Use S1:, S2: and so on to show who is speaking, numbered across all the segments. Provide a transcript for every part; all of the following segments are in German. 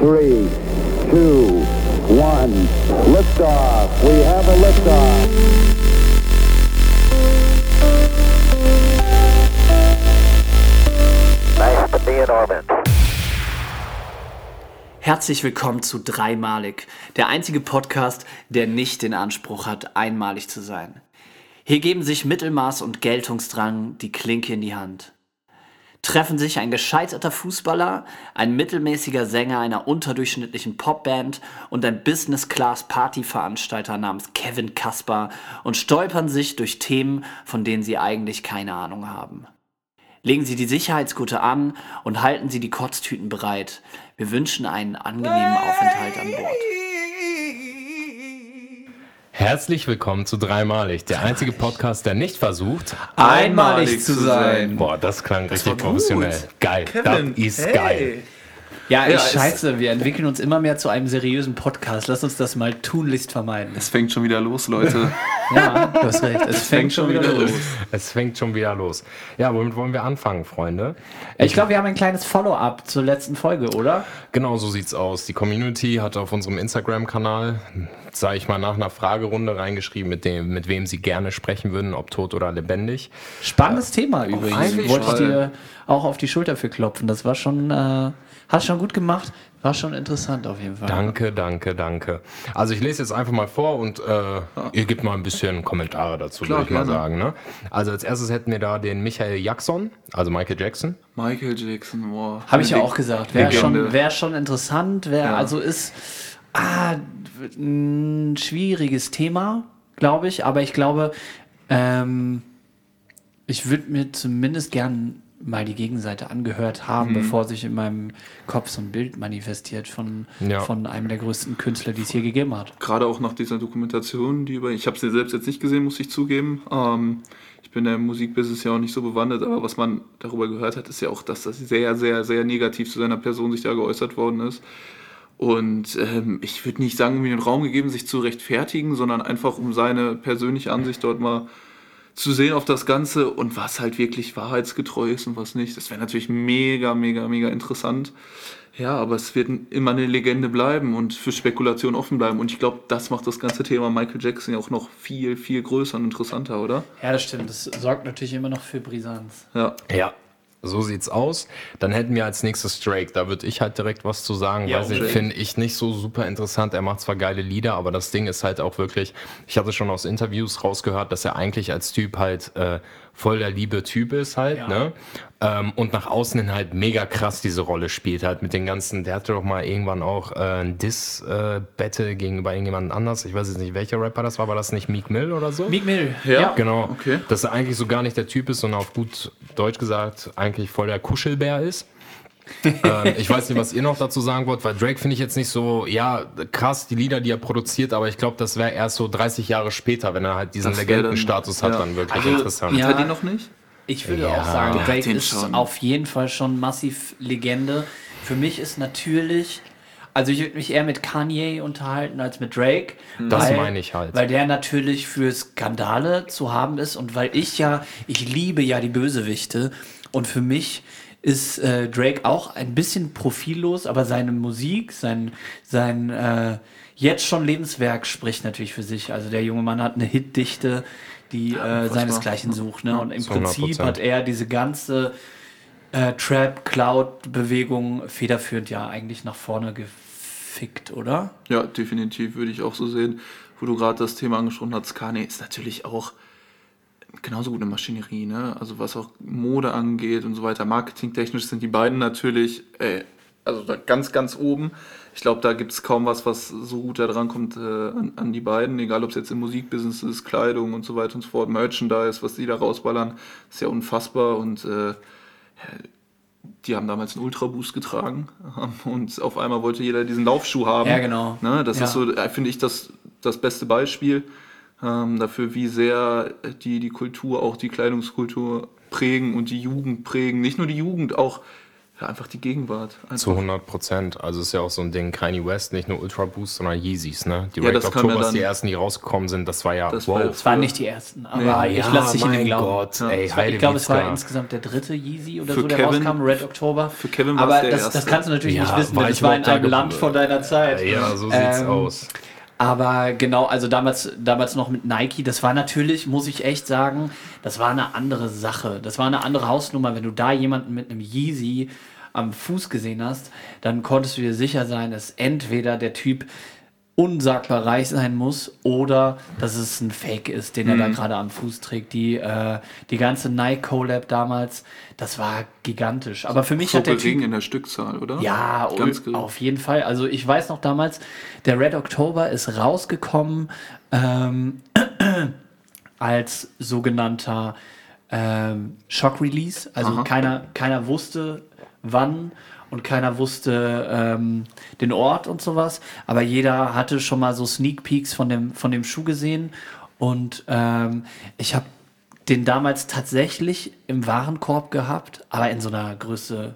S1: three, two, one. Liftoff. We have a liftoff.
S2: Nice to be in orbit.
S3: Herzlich willkommen zu Dreimalig, der einzige Podcast, der nicht den Anspruch hat, einmalig zu sein. Hier geben sich Mittelmaß und Geltungsdrang die Klinke in die Hand. Treffen sich ein gescheiterter Fußballer, ein mittelmäßiger Sänger einer unterdurchschnittlichen Popband und ein Business-Class-Partyveranstalter namens Kevin Kaspar und stolpern sich durch Themen, von denen sie eigentlich keine Ahnung haben. Legen Sie die Sicherheitsgurte an und halten Sie die Kotztüten bereit. Wir wünschen einen angenehmen Aufenthalt an Bord.
S4: Herzlich willkommen zu Dreimalig, der einzige Podcast, der nicht versucht.
S3: Einmalig zu sein.
S4: Boah, das klang richtig professionell. Geil,
S5: Kevin,
S4: das ist
S5: hey.
S4: geil.
S3: Ja,
S5: Ja,
S3: ich
S5: es-
S3: scheiße, wir entwickeln uns immer mehr zu einem seriösen Podcast. Lass uns das mal tunlichst vermeiden.
S5: Es fängt schon wieder los, Leute.
S3: Ja, du hast recht. Es fängt schon wieder los.
S4: Es fängt schon wieder los. Ja, womit wollen wir anfangen, Freunde?
S3: Ich glaube, wir haben ein kleines Follow-up zur letzten Folge, oder?
S4: Genau so sieht's aus. Die Community hat auf unserem Instagram-Kanal, sage ich mal, nach einer Fragerunde reingeschrieben, mit, dem, mit wem sie gerne sprechen würden, ob tot oder lebendig.
S3: Spannendes Thema übrigens. Wollte ich dir auch auf die Schulter für klopfen. Das war schon, äh, hast schon gut gemacht. War schon interessant auf jeden Fall.
S4: Danke, danke, danke. Also ich lese jetzt einfach mal vor und äh, ihr gebt mal ein bisschen Kommentare dazu, würde ich mal sagen. Ne? Also als erstes hätten wir da den Michael Jackson, also Michael Jackson.
S5: Michael Jackson, wow.
S3: Habe ich ja auch gesagt. Wäre schon, wär schon interessant. Wär,
S5: Ja.
S3: Also ist ah, ein schwieriges Thema, glaube ich. Aber ich glaube, ähm, ich würde mir zumindest gern mal die Gegenseite angehört
S5: Mhm.
S3: haben, bevor sich in meinem Kopf so ein Bild manifestiert von,
S4: Ja.
S3: von einem der größten Künstler, die es hier gegeben hat.
S5: Gerade auch nach dieser Dokumentation, die über. Ich habe sie selbst jetzt nicht gesehen, muss ich zugeben. Ähm, ich bin im Musikbusiness ja auch nicht so bewandert, aber was man darüber gehört hat, ist ja auch, dass das sehr, sehr, sehr negativ zu seiner Person sich da geäußert worden ist. Und ähm, ich würde nicht sagen, um ihm den Raum gegeben, sich zu rechtfertigen, sondern einfach um seine persönliche Ansicht dort mal zu sehen auf das Ganze und was halt wirklich wahrheitsgetreu ist und was nicht. Das wäre natürlich mega, mega, mega interessant. Ja, aber es wird immer eine Legende bleiben und für Spekulation offen bleiben. Und ich glaube, das macht das ganze Thema Michael Jackson ja auch noch viel, viel größer und interessanter, oder?
S3: Ja, das stimmt. Das sorgt natürlich immer noch für Brisanz.
S5: Ja.
S4: Ja. So sieht's aus. Dann hätten wir als nächstes Drake. Da würde ich halt direkt was zu sagen.
S3: Ja, unbedingt.
S4: finde ich nicht so super interessant. Er macht zwar geile Lieder, aber das Ding ist halt auch wirklich, ich hatte schon aus Interviews rausgehört, dass er eigentlich als Typ halt äh, voll der liebe Typ ist halt,
S3: Ja.
S4: ne? Ähm, und nach außen hin halt mega krass diese Rolle spielt halt mit den ganzen, der hatte doch mal irgendwann auch äh, ein Diss-Battle gegenüber irgendjemand anders. Ich weiß jetzt nicht, welcher Rapper das war, war das nicht Meek Mill oder so?
S3: Meek Mill.
S5: Ja.
S4: Genau.
S5: Okay.
S4: Dass er eigentlich so gar nicht der Typ ist, sondern auf gut Deutsch gesagt eigentlich voll der Kuschelbär ist. Ähm, ich weiß nicht, was ihr noch dazu sagen wollt, weil Drake finde ich jetzt nicht so, ja, krass, die Lieder, die er produziert, aber ich glaube, das wäre erst so 30 Jahre später, wenn er halt diesen Legendenstatus hat,
S5: ja.
S4: dann wirklich
S3: Also,
S4: interessant.
S3: ja.
S5: Hat er die noch nicht?
S3: Ich würde
S4: Ja.
S3: auch sagen, Drake ist
S5: schon.
S3: auf jeden Fall schon massiv Legende. Für mich ist natürlich, also ich würde mich eher mit Kanye unterhalten als mit Drake.
S4: Das meine ich halt.
S3: Weil der natürlich für Skandale zu haben ist und weil ich ja, ich liebe ja die Bösewichte und für mich ist äh, Drake auch ein bisschen profillos, aber seine Musik, sein, sein äh, jetzt schon Lebenswerk spricht natürlich für sich. Also der junge Mann hat eine Hitdichte, die äh, seinesgleichen sucht. Ne? Und im
S4: Zu 100%.
S3: Prinzip hat er diese ganze äh, Trap-Cloud-Bewegung federführend ja eigentlich nach vorne gefickt, oder?
S5: Ja, definitiv würde ich auch so sehen. Wo du gerade das Thema angesprochen hast, Kanye ist natürlich auch genauso gut eine Maschinerie, ne? Also was auch Mode angeht und so weiter. Marketingtechnisch sind die beiden natürlich, ey, also da ganz, ganz oben. Ich glaube, da gibt es kaum was, was so gut da dran kommt äh, an, an die beiden. Egal, ob es jetzt im Musikbusiness ist, Kleidung und so weiter und so fort, Merchandise, was die da rausballern, ist ja unfassbar und äh, die haben damals einen Ultraboost getragen und auf einmal wollte jeder diesen Laufschuh haben.
S3: Ja, genau.
S5: Ne, das
S3: Ja.
S5: ist so, äh, finde ich, das, das beste Beispiel ähm, dafür, wie sehr die, die Kultur, auch die Kleidungskultur prägen und die Jugend prägen. Nicht nur die Jugend, auch ja, einfach die Gegenwart. Einfach.
S4: Zu 100 Prozent. Also ist ja auch so ein Ding, Kanye West, nicht nur Ultra Boost, sondern Yeezys, ne? Die
S5: Ja,
S4: Red
S5: ja
S4: Octobers,
S5: dann-
S4: die ersten, die rausgekommen sind, das war ja,
S5: Das
S4: wow.
S5: war
S3: Das waren nicht die ersten, aber
S5: Ja,
S3: ich lasse dich in den Glauben.
S4: Gott, ey,
S3: war, ich glaube, es war insgesamt der dritte Yeezy oder
S5: Für
S3: so, der
S5: Kevin-
S3: rauskam, Red Oktober.
S5: für Kevin war
S3: Aber
S5: es der
S3: das,
S5: erste.
S3: das kannst du natürlich
S4: Ja,
S3: nicht wissen, denn
S4: ich
S3: es war in einem Land vor deiner Zeit.
S4: Ja, so sieht's
S3: Ähm,
S4: aus.
S3: Aber genau, also damals, damals noch mit Nike, das war natürlich, muss ich echt sagen, das war eine andere Sache. Das war eine andere Hausnummer. Wenn du da jemanden mit einem Yeezy am Fuß gesehen hast, dann konntest du dir sicher sein, dass entweder der Typ unsagbar reich sein muss oder dass es ein Fake ist, den er da gerade am Fuß trägt. Die, äh, die ganze Nike Collab damals, das war gigantisch. Aber für mich
S5: so
S3: hat der Typ
S5: in der Stückzahl, oder?
S3: ja,
S5: ganz gering.
S3: auf jeden Fall. Also ich weiß noch damals, der Red October ist rausgekommen ähm, als sogenannter ähm, Shock Release. Also
S5: Aha.
S3: keiner, keiner wusste wann und keiner wusste ähm, den Ort und sowas. Aber jeder hatte schon mal so Sneak Peeks von dem, von dem Schuh gesehen. Und ähm, ich habe den damals tatsächlich im Warenkorb gehabt, aber in so einer Größe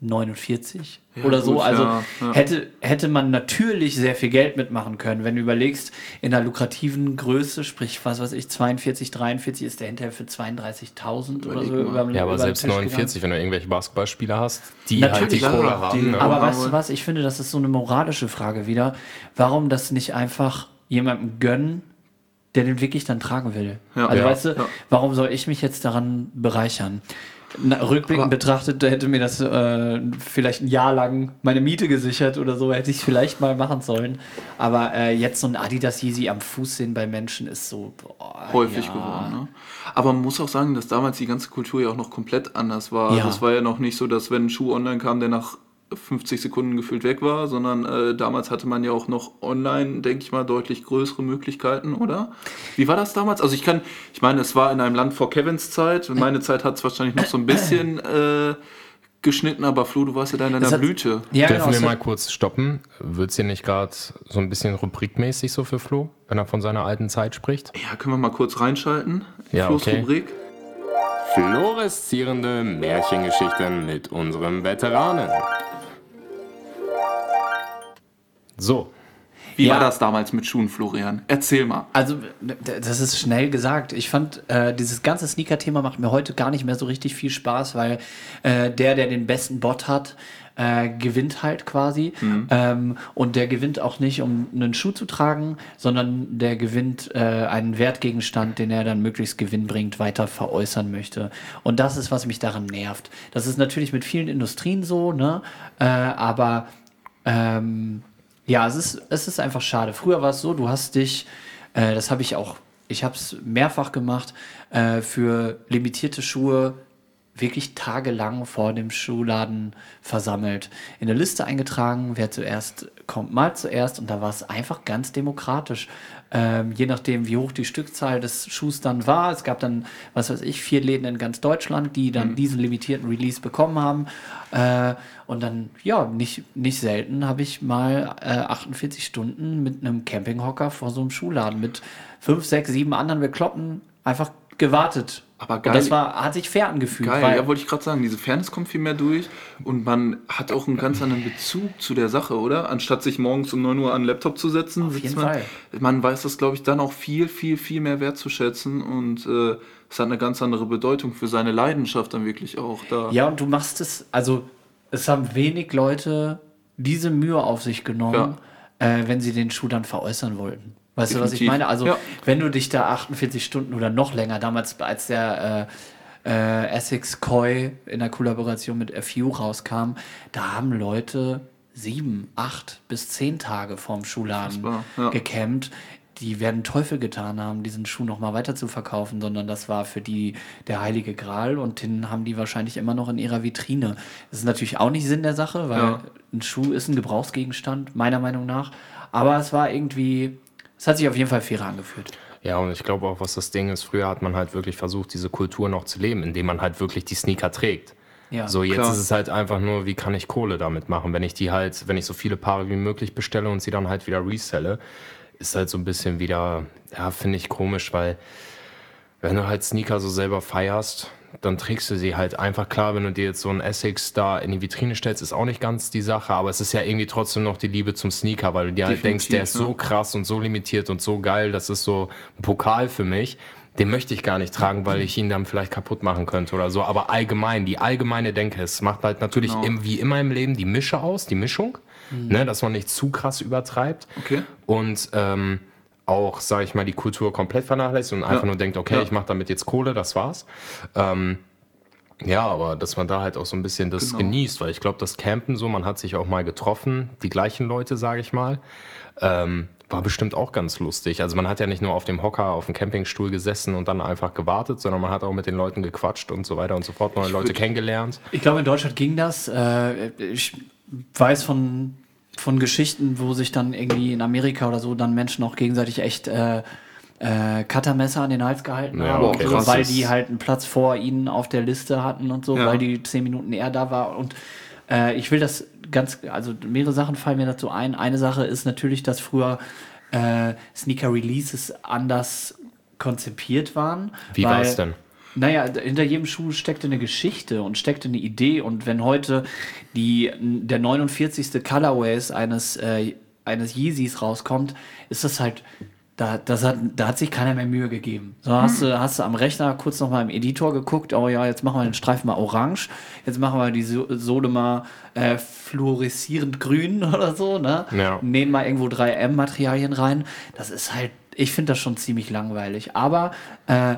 S3: 49
S5: Ja,
S3: oder so.
S5: gut,
S3: Also
S5: ja, ja.
S3: Hätte, hätte man natürlich sehr viel Geld mitmachen können. Wenn du überlegst, in einer lukrativen Größe, sprich, was weiß ich, 42, 43, ist der hinterher für 32.000 oder so.
S5: Mal.
S3: über-
S4: Ja, aber selbst
S3: Tisch
S4: 49, wenn du irgendwelche Basketballspieler hast, die
S3: Natürlich,
S4: halt die Kohle
S5: die-
S4: haben. Ne?
S3: gegangen. Aber
S5: Aber-
S3: weißt du was, ich finde, das ist so eine moralische Frage wieder. Warum das nicht einfach jemandem gönnen, der den wirklich dann tragen will?
S5: Ja.
S3: also
S5: Ja,
S3: weißt du,
S5: ja.
S3: warum soll ich mich jetzt daran bereichern? Na, rückblickend
S5: Aber-
S3: betrachtet, da hätte mir das äh, vielleicht ein Jahr lang meine Miete gesichert oder so, hätte ich es vielleicht mal machen sollen. Aber äh, jetzt so ein Adidas Yeezy am Fuß sehen bei Menschen ist so boah,
S5: häufig
S3: ja.
S5: geworden. Ne? Aber man muss auch sagen, dass damals die ganze Kultur ja auch noch komplett anders war.
S3: Ja.
S5: Also es war ja noch nicht so, dass wenn ein Schuh online kam, der nach 50 Sekunden gefühlt weg war, sondern äh, damals hatte man ja auch noch online, denke ich mal, deutlich größere Möglichkeiten, oder? Wie war das damals? Also ich kann, ich meine, es war in einem Land vor Kevins Zeit. Meine Zeit hat es wahrscheinlich noch so ein bisschen äh, geschnitten, aber Flo, du warst ja da in deiner
S3: hat-
S5: Blüte.
S3: Ja,
S4: Dürfen
S3: genau,
S4: wir
S3: es
S4: mal kurz stoppen? Wird es hier nicht gerade so ein bisschen rubrikmäßig so für Flo, wenn er von seiner alten Zeit spricht?
S5: Ja, können wir mal kurz reinschalten?
S4: Ja,
S5: Flo's
S4: okay.
S5: Rubrik.
S6: Fluoreszierende Märchengeschichten mit unserem Veteranen.
S4: So,
S5: Wie
S3: Ja.
S5: war das damals mit Schuhen, Florian? Erzähl mal.
S3: Also, das ist schnell gesagt. Ich fand, äh, dieses ganze Sneaker-Thema macht mir heute gar nicht mehr so richtig viel Spaß, weil äh, der, der den besten Bot hat, äh, gewinnt halt quasi. Ähm, und der gewinnt auch nicht, um einen Schuh zu tragen, sondern der gewinnt äh, einen Wertgegenstand, den er dann möglichst gewinnbringend weiter veräußern möchte. Und das ist, was mich daran nervt. Das ist natürlich mit vielen Industrien so, ne? Äh, aber ähm, ja, es ist, es ist einfach schade. Früher war es so, du hast dich, äh, das habe ich auch, ich habe es mehrfach gemacht, äh, für limitierte Schuhe wirklich tagelang vor dem Schuhladen versammelt. In der Liste eingetragen, wer zuerst kommt, mal zuerst. Und da war es einfach ganz demokratisch. Ähm, je nachdem, wie hoch die Stückzahl des Schuhs dann war. Es gab dann, was weiß ich, vier Läden in ganz Deutschland, die dann diesen limitierten Release bekommen haben. Äh, und dann, ja, nicht, nicht selten habe ich mal äh, 48 Stunden mit einem Campinghocker vor so einem Schuhladen mit fünf, sechs, sieben anderen Bekloppen einfach gewartet.
S5: Aber
S3: Und
S5: geil.
S3: das war, hat sich fair angefühlt.
S5: Geil,
S3: weil,
S5: ja, wollte ich gerade sagen, diese Fairness kommt viel mehr durch und man hat auch einen ganz anderen Bezug zu der Sache, oder? Anstatt sich morgens um 9 Uhr an den Laptop zu setzen,
S3: Auf
S5: sitzt
S3: jeden
S5: man,
S3: Fall.
S5: man weiß das, glaube ich, dann auch viel, viel, viel mehr wertzuschätzen und äh, es hat eine ganz andere Bedeutung für seine Leidenschaft dann wirklich auch da.
S3: Ja, und du machst es, also es haben wenig Leute diese Mühe auf sich genommen, äh, wenn sie den Schuh dann veräußern wollten. Weißt du, was ich
S5: Definitiv.
S3: meine? Also,
S5: Ja.
S3: wenn du dich da 48 Stunden oder noch länger, damals als der äh, äh, Essex Koi in der Kollaboration mit FU rauskam, da haben Leute sieben, acht bis zehn Tage vorm Schuhladen
S5: ja.
S3: gecampt. Die werden Teufel getan haben, diesen Schuh nochmal weiter zu verkaufen, sondern das war für die der heilige Gral und den haben die wahrscheinlich immer noch in ihrer Vitrine. Das ist natürlich auch nicht Sinn der Sache, weil
S5: Ja.
S3: ein Schuh ist ein Gebrauchsgegenstand, meiner Meinung nach. Aber es war irgendwie, es hat sich auf jeden Fall fairer angefühlt.
S4: Ja, und ich glaube auch, was das Ding ist, früher hat man halt wirklich versucht, diese Kultur noch zu leben, indem man halt wirklich die Sneaker trägt.
S3: Ja,
S4: so, jetzt
S5: klar.
S4: ist es halt einfach nur, wie kann ich Kohle damit machen, wenn ich die halt, wenn ich so viele Paare wie möglich bestelle und sie dann halt wieder reselle, ist halt so ein bisschen wieder, ja, finde ich komisch, weil wenn du halt Sneaker so selber feierst, dann trägst du sie halt einfach. Klar, wenn du dir jetzt so einen Essex da in die Vitrine stellst, ist auch nicht ganz die Sache, aber es ist ja irgendwie trotzdem noch die Liebe zum Sneaker, weil du dir halt denkst, der ist so krass und so limitiert und so geil, das ist so ein Pokal für mich. Den möchte ich gar nicht tragen, weil ich ihn dann vielleicht kaputt machen könnte oder so. Aber allgemein, die allgemeine Denke, es macht halt natürlich
S5: Genau.
S4: im, wie immer im Leben die Mische aus, die Mischung, ne, dass man nicht zu krass übertreibt
S5: Okay.
S4: und ähm, auch, sage ich mal, die Kultur komplett vernachlässigt und einfach
S5: Ja.
S4: nur denkt, okay,
S5: Ja.
S4: ich mache damit jetzt Kohle, das war's. Ähm, ja, aber dass man da halt auch so ein bisschen das
S5: Genau.
S4: genießt, weil ich glaube, das Campen so, man hat sich auch mal getroffen, die gleichen Leute, sage ich mal, ähm, war bestimmt auch ganz lustig. Also man hat ja nicht nur auf dem Hocker, auf dem Campingstuhl gesessen und dann einfach gewartet, sondern man hat auch mit den Leuten gequatscht und so weiter und so fort, neue Leute kennengelernt.
S3: Ich glaube, in Deutschland ging das. Äh, ich weiß von, von Geschichten, wo sich dann irgendwie in Amerika oder so dann Menschen auch gegenseitig echt äh, äh, Cuttermesser an den Hals gehalten
S4: Ja,
S3: haben,
S4: okay.
S3: so,
S5: Krass,
S3: weil die halt einen Platz vor ihnen auf der Liste hatten und so,
S5: Ja.
S3: weil die zehn Minuten eher da war. Und äh, ich will das ganz, also mehrere Sachen fallen mir dazu ein. Eine Sache ist natürlich, dass früher äh, Sneaker-Releases anders konzipiert waren.
S4: Wie
S3: weil-
S4: war's denn?
S3: Naja, hinter jedem Schuh steckte eine Geschichte und steckte eine Idee. Und wenn heute die, der 49. Colorways eines, äh, eines Yeezys rauskommt, ist das halt, da, das hat, da hat sich keiner mehr Mühe gegeben. So hast, du, hast du am Rechner kurz noch mal im Editor geguckt, oh ja, jetzt machen wir den Streifen mal orange, jetzt machen wir die so Sohle mal äh, fluoreszierend grün oder so, ne?
S4: Ja.
S3: Nähen mal irgendwo 3M-Materialien rein. Das ist halt, ich finde das schon ziemlich langweilig. Aber äh,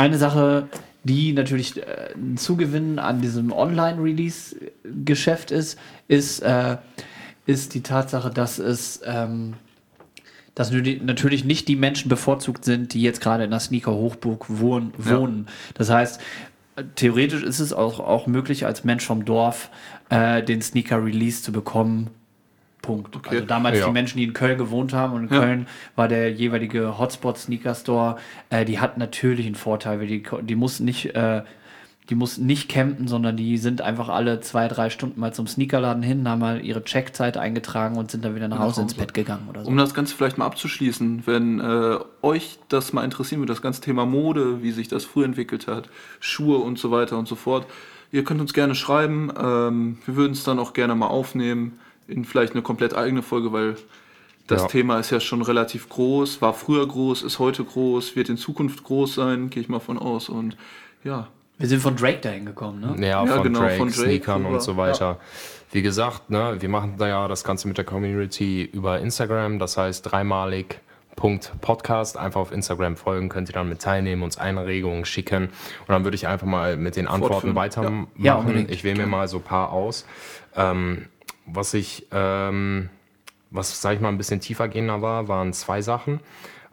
S3: eine Sache, die natürlich äh, ein Zugewinn an diesem Online-Release-Geschäft ist, ist, äh, ist die Tatsache, dass es ähm, dass natürlich nicht die Menschen bevorzugt sind, die jetzt gerade in der Sneaker-Hochburg wohnen. wohnen. Das heißt, äh, theoretisch ist es auch, auch möglich, als Mensch vom Dorf äh, den Sneaker-Release zu bekommen. Punkt.
S5: Okay.
S3: Also damals
S4: Ja.
S3: die Menschen, die in Köln gewohnt haben und in
S5: Ja.
S3: Köln war der jeweilige Hotspot-Sneaker-Store, äh, die hatten natürlich einen Vorteil, weil die, die mussten nicht, äh, die mussten nicht campen, sondern die sind einfach alle zwei, drei Stunden mal zum Sneakerladen hin, haben mal ihre Checkzeit eingetragen und sind dann wieder nach Hause ins. Bett gegangen oder so.
S5: Um das Ganze vielleicht mal abzuschließen, wenn äh, euch das mal interessieren würde, das ganze Thema Mode, wie sich das früher entwickelt hat, Schuhe und so weiter und so fort, ihr könnt uns gerne schreiben. Ähm, wir würden es dann auch gerne mal aufnehmen in vielleicht eine komplett eigene Folge, weil das
S4: Ja.
S5: Thema ist ja schon relativ groß, war früher groß, ist heute groß, wird in Zukunft groß sein, gehe ich mal von aus. Und ja,
S3: Wir sind von Drake dahin gekommen, ne?
S4: Ja,
S5: Ja,
S4: von,
S5: genau,
S4: Drake,
S5: von Drake
S4: Sneakern und so weiter. Wie gesagt, ne, wir machen da ja das Ganze mit der Community über Instagram, das heißt dreimalig. Podcast einfach auf Instagram folgen, könnt ihr dann mit teilnehmen, uns Einregungen schicken und dann würde ich einfach mal mit den Antworten
S5: Fortführen,
S4: weitermachen.
S3: Ja, unbedingt.
S4: ich wähle mir mal so ein paar aus. Ähm, was ich, ähm, was sag ich mal ein bisschen tiefer gehender war, waren zwei Sachen.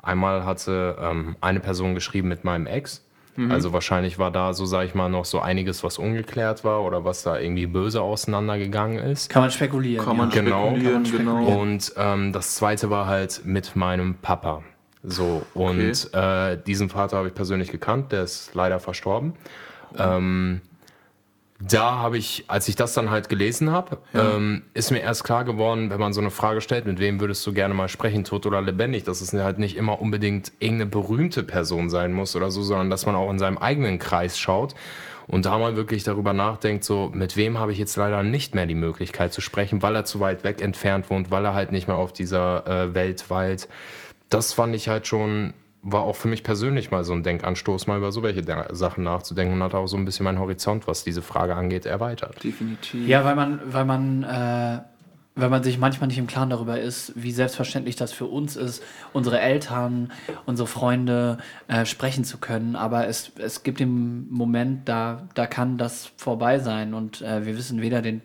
S4: Einmal hatte ähm, eine Person geschrieben mit meinem Ex.
S5: Mhm.
S4: Also wahrscheinlich war da so, sag ich mal, noch so einiges, was ungeklärt war oder was da irgendwie böse auseinandergegangen ist.
S3: Kann man spekulieren.
S5: kann man
S3: ja.
S4: Genau.
S5: spekulieren,
S3: Kann man
S5: genau.
S4: Und ähm, das zweite war halt mit meinem Papa. So, und äh, diesen Vater habe ich persönlich gekannt, der ist leider verstorben. Ähm, da habe ich, als ich das dann halt gelesen habe, ähm, ist mir erst klar geworden, wenn man so eine Frage stellt, mit wem würdest du gerne mal sprechen, tot oder lebendig, dass es halt nicht immer unbedingt irgendeine berühmte Person sein muss oder so, sondern dass man auch in seinem eigenen Kreis schaut und da mal wirklich darüber nachdenkt, so mit wem habe ich jetzt leider nicht mehr die Möglichkeit zu sprechen, weil er zu weit weg entfernt wohnt, weil er halt nicht mehr auf dieser äh, Welt weilt. Das fand ich halt schon, war auch für mich persönlich mal so ein Denkanstoß, mal über so welche Sachen nachzudenken und hat auch so ein bisschen meinen Horizont, was diese Frage angeht, erweitert.
S5: Definitiv.
S3: Ja, weil man, weil man, äh, weil man sich manchmal nicht im Klaren darüber ist, wie selbstverständlich das für uns ist, unsere Eltern, unsere Freunde äh, sprechen zu können. Aber es, es gibt den Moment, da, da kann das vorbei sein und äh, wir wissen weder den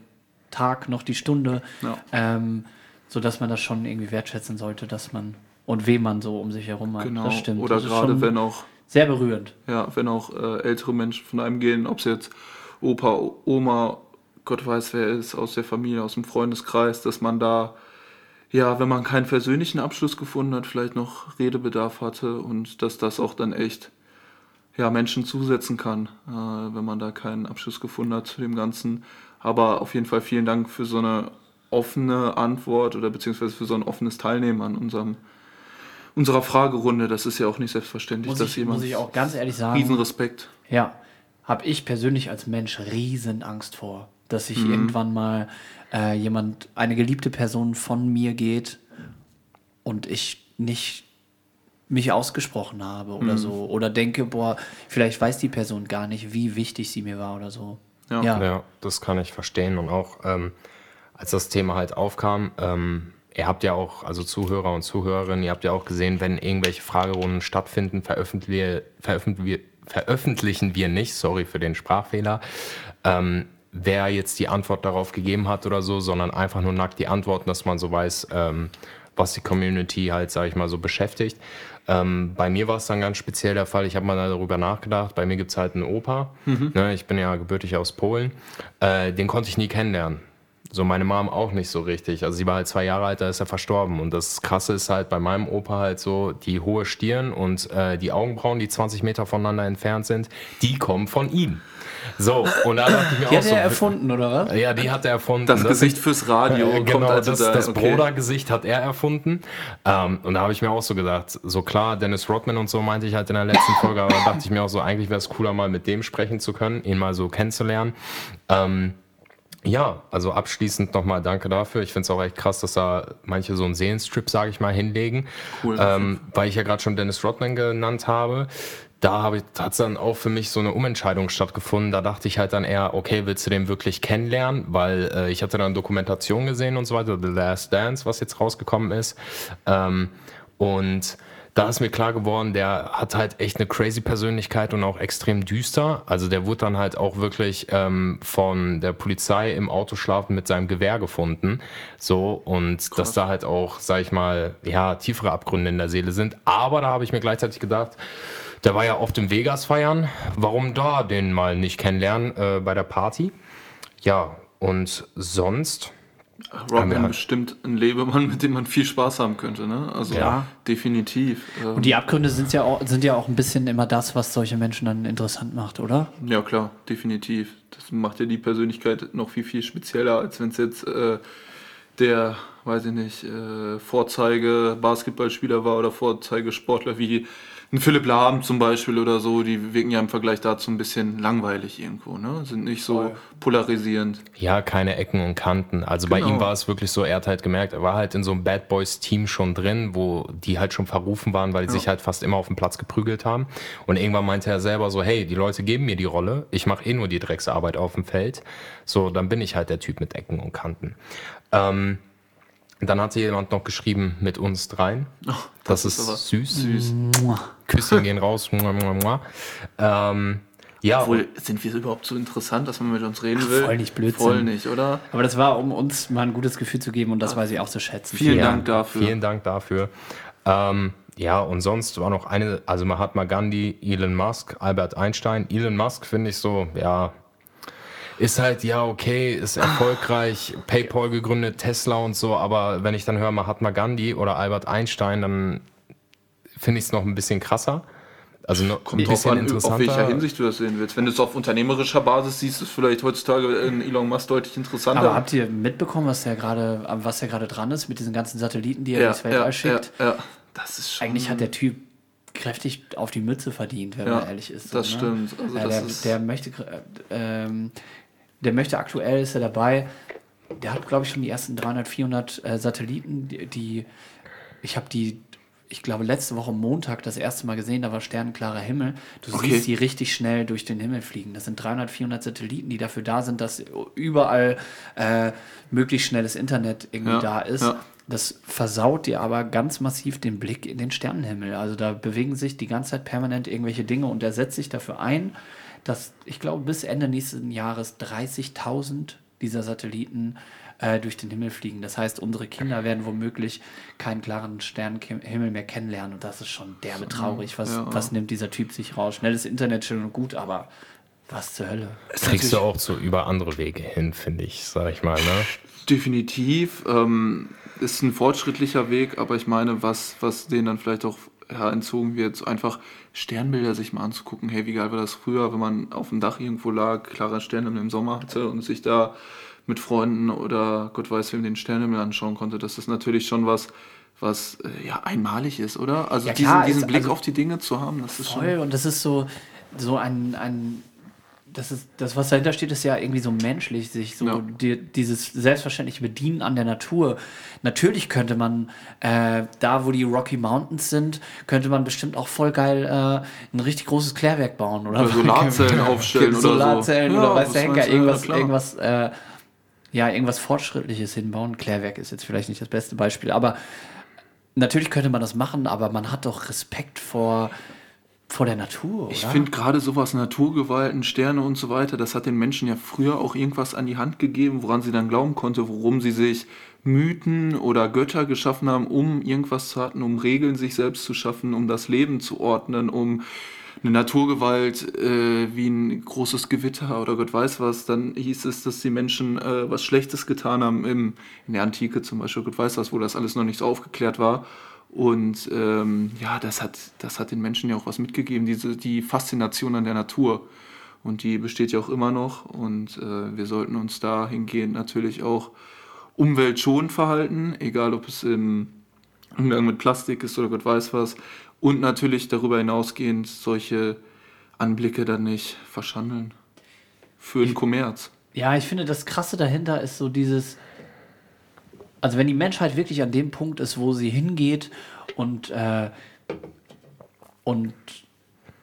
S3: Tag noch die Stunde,
S5: Ja.
S3: ähm, sodass man das schon irgendwie wertschätzen sollte, dass man und wem man so um sich herum hat.
S5: Genau.
S3: Das stimmt.
S5: Oder
S3: das
S5: gerade wenn auch
S3: sehr berührend.
S5: Ja, wenn auch äh, ältere Menschen von einem gehen, ob es jetzt Opa, Oma, Gott weiß wer ist, aus der Familie, aus dem Freundeskreis, dass man da, ja, wenn man keinen persönlichen Abschluss gefunden hat, vielleicht noch Redebedarf hatte und dass das auch dann echt, ja, Menschen zusetzen kann, äh, wenn man da keinen Abschluss gefunden hat zu dem Ganzen. Aber auf jeden Fall vielen Dank für so eine offene Antwort oder beziehungsweise für so ein offenes Teilnehmen an unserem unserer Fragerunde. Das ist ja auch nicht selbstverständlich,
S3: Muss
S5: dass
S3: ich,
S5: jemand.
S3: muss ich auch ganz ehrlich sagen.
S5: Riesenrespekt.
S3: Ja, habe ich persönlich als Mensch riesen Angst vor, dass sich
S5: Mhm.
S3: irgendwann mal äh, jemand, eine geliebte Person von mir geht und ich nicht mich ausgesprochen habe
S5: Mhm.
S3: oder so. Oder denke, boah, vielleicht weiß die Person gar nicht, wie wichtig sie mir war oder so.
S5: Ja.
S4: Ja, das kann ich verstehen. Und auch ähm, als das Thema halt aufkam, ähm, ihr habt ja auch, also Zuhörer und Zuhörerinnen, ihr habt ja auch gesehen, wenn irgendwelche Fragerunden stattfinden, veröffentlichen, wir, veröffentlichen wir nicht, sorry für den Sprachfehler, ähm, wer jetzt die Antwort darauf gegeben hat oder so, sondern einfach nur nackt die Antworten, dass man so weiß, ähm, was die Community halt, sage ich mal, so beschäftigt. Ähm, bei mir war es dann ganz speziell der Fall, ich habe mal darüber nachgedacht, bei mir gibt es halt einen Opa, ne, ich bin ja gebürtig aus Polen, äh, den konnte ich nie kennenlernen. So meine Mom auch nicht so richtig. Also sie war halt zwei Jahre alt, da ist er verstorben. Und das Krasse ist halt bei meinem Opa halt so, die hohe Stirn und äh, die Augenbrauen, die 20 Meter voneinander entfernt sind, die kommen von ihm. So, und da dachte ich mir
S3: Die
S4: auch
S3: hat
S4: so,
S3: er erfunden, oder was?
S4: ja, die hat er erfunden.
S5: Das Gesicht fürs Radio
S4: äh,
S5: kommt
S4: genau,
S5: also
S4: das,
S5: da.
S4: das
S5: okay.
S4: Brodergesicht hat er erfunden. Ähm, und da habe ich mir auch so gedacht, so klar, Dennis Rodman und so meinte ich halt in der letzten Folge, aber da dachte ich mir auch so, eigentlich wäre es cooler, mal mit dem sprechen zu können, ihn mal so kennenzulernen. Ähm, ja, also abschließend nochmal danke dafür. Ich finde es auch echt krass, dass da manche so einen Seelenstrip, sage ich mal, hinlegen.
S5: Cool.
S4: Ähm, weil ich ja gerade schon Dennis Rodman genannt habe. Da habe ich, hat dann auch für mich so eine Umentscheidung stattgefunden. Da dachte ich halt dann eher, okay, willst du den wirklich kennenlernen? Weil äh, ich hatte dann Dokumentation gesehen und so weiter, The Last Dance, was jetzt rausgekommen ist. Ähm, und da ist mir klar geworden, der hat halt echt eine crazy Persönlichkeit und auch extrem düster. Also der wurde dann halt auch wirklich ähm, von der Polizei im Auto schlafen mit seinem Gewehr gefunden. So, und dass da halt auch, sag ich mal, ja, tiefere Abgründe in der Seele sind. Aber da habe ich mir gleichzeitig gedacht, der war ja oft im Vegas feiern. Warum da den mal nicht kennenlernen äh, bei der Party? Ja, und sonst.
S5: Robin
S4: Ja.
S5: bestimmt ein Lebemann, mit dem man viel Spaß haben könnte, ne? Also
S3: Ja.
S5: definitiv. Ähm,
S3: Und die Abgründe sind ja, auch, sind ja auch ein bisschen immer das, was solche Menschen dann interessant macht, oder?
S5: Ja, klar, definitiv. Das macht ja die Persönlichkeit noch viel, viel spezieller, als wenn es jetzt äh, der, weiß ich nicht, äh, Vorzeige-Basketballspieler war oder Vorzeige-Sportler wie ein Philipp Lahm zum Beispiel oder so. Die wirken ja im Vergleich dazu ein bisschen langweilig irgendwo, ne? Sind nicht so polarisierend.
S4: Ja, keine Ecken und Kanten. Also bei
S5: Genau.
S4: ihm war es wirklich so, er hat halt gemerkt, er war halt in so einem Bad Boys Team schon drin, wo die halt schon verrufen waren, weil die sich halt fast immer auf dem Platz geprügelt haben. Und irgendwann meinte er selber so, hey, die Leute geben mir die Rolle, ich mache eh nur die Drecksarbeit auf dem Feld. So, dann bin ich halt der Typ mit Ecken und Kanten. Ähm, dann hatte jemand noch geschrieben, mit uns dreien. das, ist,
S5: aber
S4: süß.
S5: Süß.
S4: Küsschen gehen raus. Ähm, ja,
S5: Obwohl, sind wir überhaupt so interessant, dass man mit uns reden will?
S3: voll nicht Blödsinn.
S5: Voll nicht, oder?
S3: Aber das war, um uns mal ein gutes Gefühl zu geben und das weiß ich auch zu schätzen.
S5: Vielen
S4: Ja,
S5: Dank dafür.
S4: Vielen Dank dafür. Ähm, ja, und sonst war noch eine, also Mahatma Gandhi, Elon Musk, Albert Einstein. Elon Musk finde ich so, ja, ist halt, ja, okay, ist erfolgreich, PayPal gegründet, Tesla und so, aber wenn ich dann höre Mahatma Gandhi oder Albert Einstein, dann finde ich es noch ein bisschen krasser. Also noch ein
S5: Kommt drauf
S4: bisschen
S5: an,
S4: interessanter.
S5: auf welcher Hinsicht du das sehen willst. Wenn du es auf unternehmerischer Basis siehst, ist vielleicht heutzutage ein Elon Musk deutlich interessanter.
S3: Aber habt ihr mitbekommen, was der gerade, was der gerade dran ist mit diesen ganzen Satelliten, die er
S5: ja,
S3: ins Weltall
S5: ja,
S3: schickt?
S5: Ja, ja. Das ist schon,
S3: Eigentlich hat der Typ kräftig auf die Mütze verdient, wenn
S5: Ja,
S3: man ehrlich ist.
S5: das
S3: ne?
S5: stimmt. Also
S3: ja,
S5: das
S3: der,
S5: ist-
S3: der möchte, äh, ähm, der möchte aktuell ist er dabei. Der hat, glaube ich, schon die ersten 300, 400 äh, Satelliten, die, die ich habe die, ich glaube, letzte Woche Montag das erste Mal gesehen, da war sternklarer Himmel. Du
S5: Okay.
S3: siehst die richtig schnell durch den Himmel fliegen. Das sind 300, 400 Satelliten, die dafür da sind, dass überall äh, möglichst schnelles Internet irgendwie
S5: Ja,
S3: da ist.
S5: ja.
S3: Das versaut dir aber ganz massiv den Blick in den Sternenhimmel. Also da bewegen sich die ganze Zeit permanent irgendwelche Dinge und er setzt sich dafür ein, dass ich glaube bis Ende nächsten Jahres 30.000 dieser Satelliten äh, durch den Himmel fliegen. Das heißt, unsere Kinder werden womöglich keinen klaren Sternenhimmel mehr kennenlernen und das ist schon derbe traurig. Was,
S5: ja.
S3: was nimmt dieser Typ sich raus? Schnelles Internet schön und gut, aber was zur Hölle?
S4: Kriegst du auch so über andere Wege hin, finde ich, sag ich mal, ne?
S5: Definitiv. Ähm, ist ein fortschrittlicher Weg, aber ich meine, was, was denen dann vielleicht auch ja, entzogen wird, einfach Sternbilder sich mal anzugucken. Hey, wie geil war das früher, wenn man auf dem Dach irgendwo lag, klarer Stern im Sommer hatte und sich da mit Freunden oder Gott weiß wem den Sternenhimmel anschauen konnte. Das ist natürlich schon was, was äh, ja einmalig ist, oder? Also
S3: Ja, klar,
S5: diesen, diesen
S3: ist-
S5: Blick
S3: also-
S5: auf die Dinge zu haben, das ist
S3: Voll,
S5: schon.
S3: und das ist so, so ein, ein das ist, das, was dahinter steht, ist ja irgendwie so menschlich, sich so
S5: Ja.
S3: die, dieses selbstverständliche Bedienen an der Natur. Natürlich könnte man, äh, da wo die Rocky Mountains sind, könnte man bestimmt auch voll geil äh, ein richtig großes Klärwerk bauen. Oder,
S5: Oder Solarzellen aufstellen oder so.
S3: Solarzellen
S5: Ja,
S3: oder weiß
S5: was
S3: der Henker, irgendwas,
S5: Ja,
S3: irgendwas, äh, ja, irgendwas Fortschrittliches hinbauen. Klärwerk ist jetzt vielleicht nicht das beste Beispiel, aber natürlich könnte man das machen, aber man hat doch Respekt vor, vor der Natur, oder?
S5: Ich finde gerade sowas, Naturgewalten, Sterne und so weiter, das hat den Menschen ja früher auch irgendwas an die Hand gegeben, woran sie dann glauben konnte, worum sie sich Mythen oder Götter geschaffen haben, um irgendwas zu hatten, um Regeln sich selbst zu schaffen, um das Leben zu ordnen, um eine Naturgewalt äh, wie ein großes Gewitter oder Gott weiß was, dann hieß es, dass die Menschen äh, was Schlechtes getan haben im, in der Antike zum Beispiel, Gott weiß was, wo das alles noch nicht so aufgeklärt war. Und ähm, ja, das hat, das hat den Menschen ja auch was mitgegeben, diese, die Faszination an der Natur. Und die besteht ja auch immer noch. Und äh, wir sollten uns dahingehend natürlich auch umweltschonend verhalten, egal ob es im Umgang mit Plastik ist oder Gott weiß was. Und natürlich darüber hinausgehend solche Anblicke dann nicht verschandeln. Für den Kommerz.
S3: Ja, ich finde, das Krasse dahinter ist so dieses, also wenn die Menschheit wirklich an dem Punkt ist, wo sie hingeht und, äh, und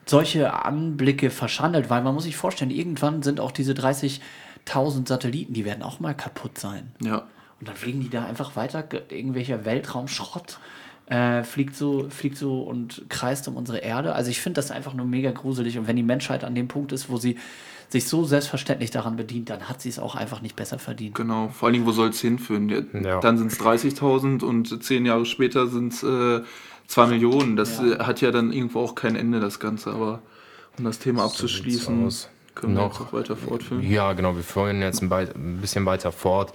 S3: solche Anblicke verschandelt, weil man muss sich vorstellen, irgendwann sind auch diese 30.000 Satelliten, die werden auch mal kaputt sein.
S5: Ja.
S3: Und dann fliegen die da einfach weiter, ge- irgendwelcher Weltraumschrott äh, fliegt so, fliegt so und kreist um unsere Erde. Also ich finde das einfach nur mega gruselig. Und wenn die Menschheit an dem Punkt ist, wo sie sich so selbstverständlich daran bedient, dann hat sie es auch einfach nicht besser verdient.
S5: Genau, vor allen Dingen, wo soll es hinführen? Ja. Dann sind es 30.000 und zehn Jahre später sind es äh, 2 Millionen. Das
S3: Ja.
S5: äh, hat ja dann irgendwo auch kein Ende, das Ganze. Aber um das Thema abzuschließen,
S4: aus.
S5: können wir
S4: Noch-
S5: jetzt auch weiter fortführen.
S4: Ja, genau, wir führen jetzt ein, ein bisschen weiter fort.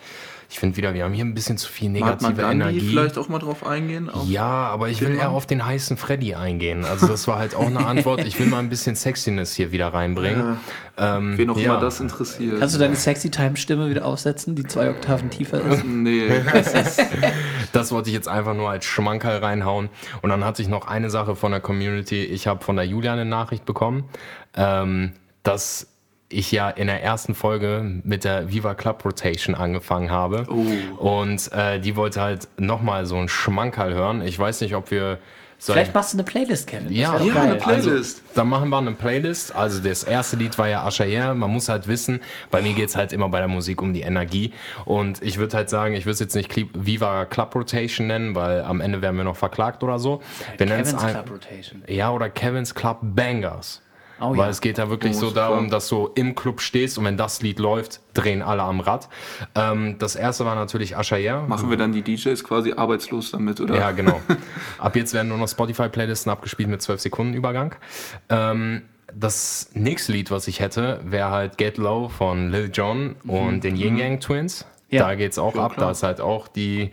S4: Ich finde wieder, wir haben hier ein bisschen zu viel
S5: Mahatma
S4: negative
S5: Gandhi
S4: Energie.
S5: vielleicht auch mal drauf eingehen? Auf
S4: Ja, aber ich will eher auf den heißen Freddy eingehen. Also das war halt auch eine Antwort. Ich will mal ein bisschen Sexiness hier wieder reinbringen. Ähm,
S5: Wen auch
S4: ja.
S5: immer das interessiert.
S3: Kannst du deine Sexy-Time-Stimme wieder aufsetzen, die zwei Oktaven tiefer ist?
S5: Nee, das ist,
S4: Das wollte ich jetzt einfach nur als Schmankerl reinhauen. Und dann hatte ich noch eine Sache von der Community. Ich habe von der Julia eine Nachricht bekommen, ähm, dass ich ja in der ersten Folge mit der Viva Club Rotation angefangen habe. Und äh, die wollte halt nochmal so einen Schmankerl hören. Ich weiß nicht, ob wir... soll
S3: Vielleicht
S4: ich-
S3: machst du eine Playlist, Kevin.
S4: Ja,
S5: ja,
S3: geil.
S5: eine Playlist.
S4: Also, dann machen wir eine Playlist. Also das erste Lied war ja Asher. Man muss halt wissen, bei mir geht's halt immer bei der Musik um die Energie. Und ich würde halt sagen, ich würde es jetzt nicht Viva Club Rotation nennen, weil am Ende werden wir noch verklagt oder so. Wir
S3: Kevin's Club Rotation.
S4: Ja, oder Kevin's Club Bangers.
S3: Oh
S4: Weil
S3: ja.
S4: es geht da wirklich
S5: Oh,
S4: so darum, dass du im Club stehst und wenn das Lied läuft, drehen alle am Rad. Ähm, das erste war natürlich Asher.
S5: machen wir dann die DJs quasi arbeitslos damit, oder?
S4: Ja, genau. Ab jetzt werden nur noch Spotify-Playlisten abgespielt mit 12 Sekunden Übergang. Ähm, das nächste Lied, was ich hätte, wäre halt Get Low von Lil Jon und den Yin Yang Twins.
S3: Ja.
S4: Da geht's auch
S5: Ja,
S4: ab,
S5: klar.
S4: da ist halt auch die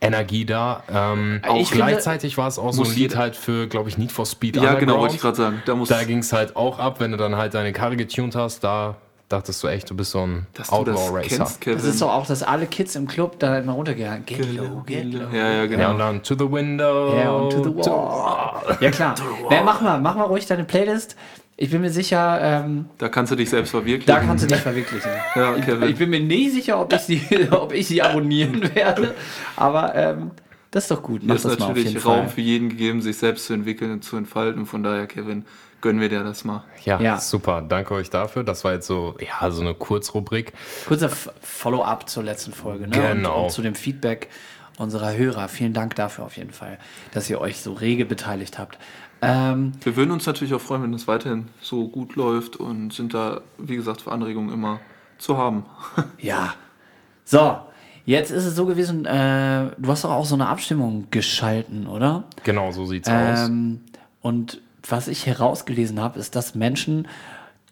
S4: Energie da. Ähm,
S3: Ich
S4: auch
S3: finde-
S4: gleichzeitig war es auch so ein Lied halt für, glaube ich, Need for Speed
S5: Ja, genau, wollte ich gerade sagen. Da muss,
S4: Da ging es halt auch ab, wenn du dann halt deine Karre getuned hast, da dachtest du echt, du bist so ein
S5: dass du das
S4: Outlaw-Racer.
S5: kennst, Kevin.
S3: Das ist doch auch, dass alle Kids im Club da immer runtergehen. Get low, get low.
S5: ja, ja, genau.
S4: Ja, und dann to the window.
S3: Ja, und to the wall. Ja, klar. Nee, mach mal, mach mal ruhig deine Playlist. Ich bin mir sicher, ähm,
S5: Da kannst du dich selbst verwirklichen.
S3: da kannst du dich verwirklichen.
S5: Ja, Kevin.
S3: Ich bin mir nie sicher, ob ich sie, ob ich sie abonnieren werde. Aber ähm, das ist doch gut.
S5: Hier
S3: Mach
S5: ist
S3: das mal auf jeden
S5: natürlich Raum
S3: Fall.
S5: für jeden gegeben, sich selbst zu entwickeln und zu entfalten. Von daher, Kevin, gönnen wir dir das mal.
S4: Ja,
S3: Ja.
S4: super. Danke euch dafür. Das war jetzt so, ja, so eine Kurzrubrik.
S3: Kurzer Follow-up zur letzten Folge. Ne?
S4: Genau.
S3: Und, und zu dem Feedback unserer Hörer. Vielen Dank dafür auf jeden Fall, dass ihr euch so rege beteiligt habt. Ähm,
S5: Wir würden uns natürlich auch freuen, wenn es weiterhin so gut läuft und sind da, wie gesagt, für Anregungen immer zu haben.
S3: Ja. So, jetzt ist es so gewesen, äh, du hast doch auch so eine Abstimmung geschalten, oder?
S4: Genau, so sieht's aus.
S3: Ähm, und was ich herausgelesen habe, ist, dass Menschen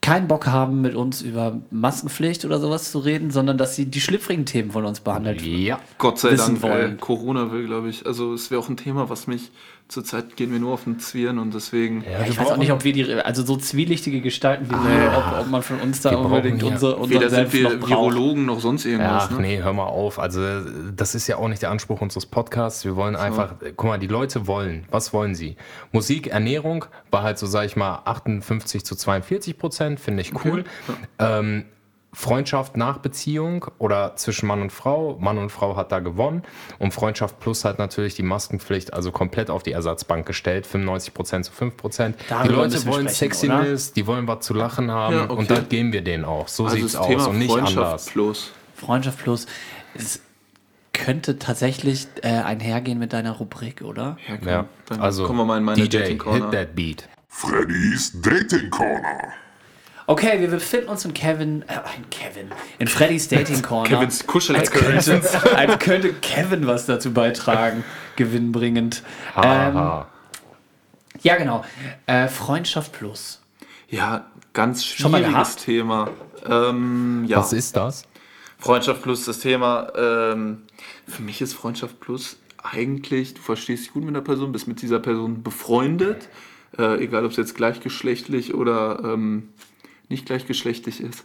S3: keinen Bock haben, mit uns über Maskenpflicht oder sowas zu reden, sondern dass sie die schlüpfrigen Themen von uns behandelt
S4: Ja.
S5: Gott sei Dank,
S3: wollen.
S5: äh, Corona will, glaube ich, also es wäre auch ein Thema, was mich Zurzeit gehen wir nur auf den Zwirn und deswegen.
S4: Ja,
S3: ich weiß auch nicht, ob wir die, also so zwielichtige Gestalten wie wir, ob, ob man von uns da unbedingt
S4: hier-
S3: unser, unser
S5: Weder sind wir
S3: noch.
S5: Virologen noch sonst irgendwas.
S4: ach
S5: ne?
S4: nee, hör mal auf. Also, das ist ja auch nicht der Anspruch unseres Podcasts. Wir wollen einfach, guck mal, die Leute wollen. Was wollen sie? Musik, Ernährung war halt so, sag ich mal, 58 zu 42 Prozent, finde ich cool. Ähm, Freundschaft nach Beziehung oder zwischen Mann und Frau. Mann und Frau hat da gewonnen. Und Freundschaft plus halt natürlich die Maskenpflicht, also komplett auf die Ersatzbank gestellt. 95 Prozent zu 5 Prozent. Die
S3: Darüber
S4: Leute wollen Sexiness, die wollen was zu lachen haben.
S5: Ja, okay.
S4: Und das geben wir denen auch. So
S5: Also
S4: sieht's
S5: das
S4: aus
S5: Thema
S4: und nicht
S5: Freundschaft
S4: anders.
S5: plus.
S3: Freundschaft plus. Es könnte tatsächlich äh, einhergehen mit deiner Rubrik, oder?
S5: Ja, komm,
S4: Ja,
S5: dann
S4: also
S5: kommen wir mal in meine
S4: DJ,
S5: Dating Corner.
S4: hit that beat.
S7: Freddy's Dating Corner.
S3: Okay, wir befinden uns in Kevin, äh, in Kevin, in Freddy's Dating Corner.
S5: Kevins
S3: als könnte, als könnte Kevin was dazu beitragen, gewinnbringend. Ähm,
S4: Aha.
S3: ja, genau. Äh, Freundschaft plus.
S5: Ja, ganz
S3: Schon mal
S5: schwieriges? Thema. Ähm, ja,
S4: Was ist das?
S5: Freundschaft plus das Thema. Ähm, für mich ist Freundschaft plus eigentlich, du verstehst dich gut mit einer Person, bist mit dieser Person befreundet, äh, egal ob es jetzt gleichgeschlechtlich oder ähm, nicht gleichgeschlechtlich ist.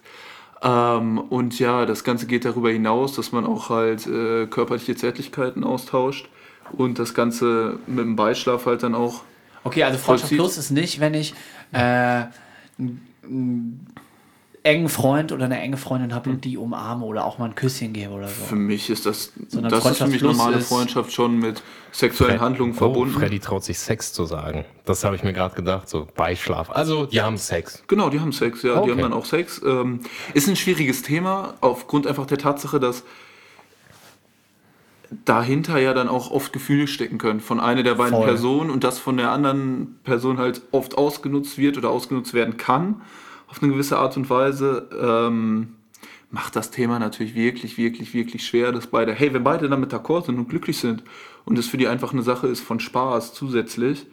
S5: Ähm, und ja, das Ganze geht darüber hinaus, dass man auch halt äh, körperliche Zärtlichkeiten austauscht und das Ganze mit dem Beischlaf halt dann auch
S3: Okay, also Freundschaft
S5: Vollzieht.
S3: plus ist nicht, wenn ich äh, engen Freund oder eine enge Freundin habe und die umarme oder auch mal ein Küsschen gebe oder so.
S5: Für mich ist das,
S3: Sondern
S5: das ist für mich normale Freundschaft schon mit sexuellen Handlungen
S4: Oh,
S5: verbunden.
S4: Freddy traut sich Sex zu sagen. Das habe ich mir gerade gedacht, so Beischlaf. Also, die haben Sex.
S5: Genau, die haben Sex, ja,
S4: Okay.
S5: die haben dann auch Sex. Ähm, ist ein schwieriges Thema, aufgrund einfach der Tatsache, dass dahinter ja dann auch oft Gefühle stecken können von einer der beiden
S3: Voll.
S5: Personen und das von der anderen Person halt oft ausgenutzt wird oder ausgenutzt werden kann, auf eine gewisse Art und Weise, ähm, macht das Thema natürlich wirklich, wirklich, wirklich schwer, dass beide, hey, wenn beide damit d'accord sind und glücklich sind und es für die einfach eine Sache ist von Spaß zusätzlich,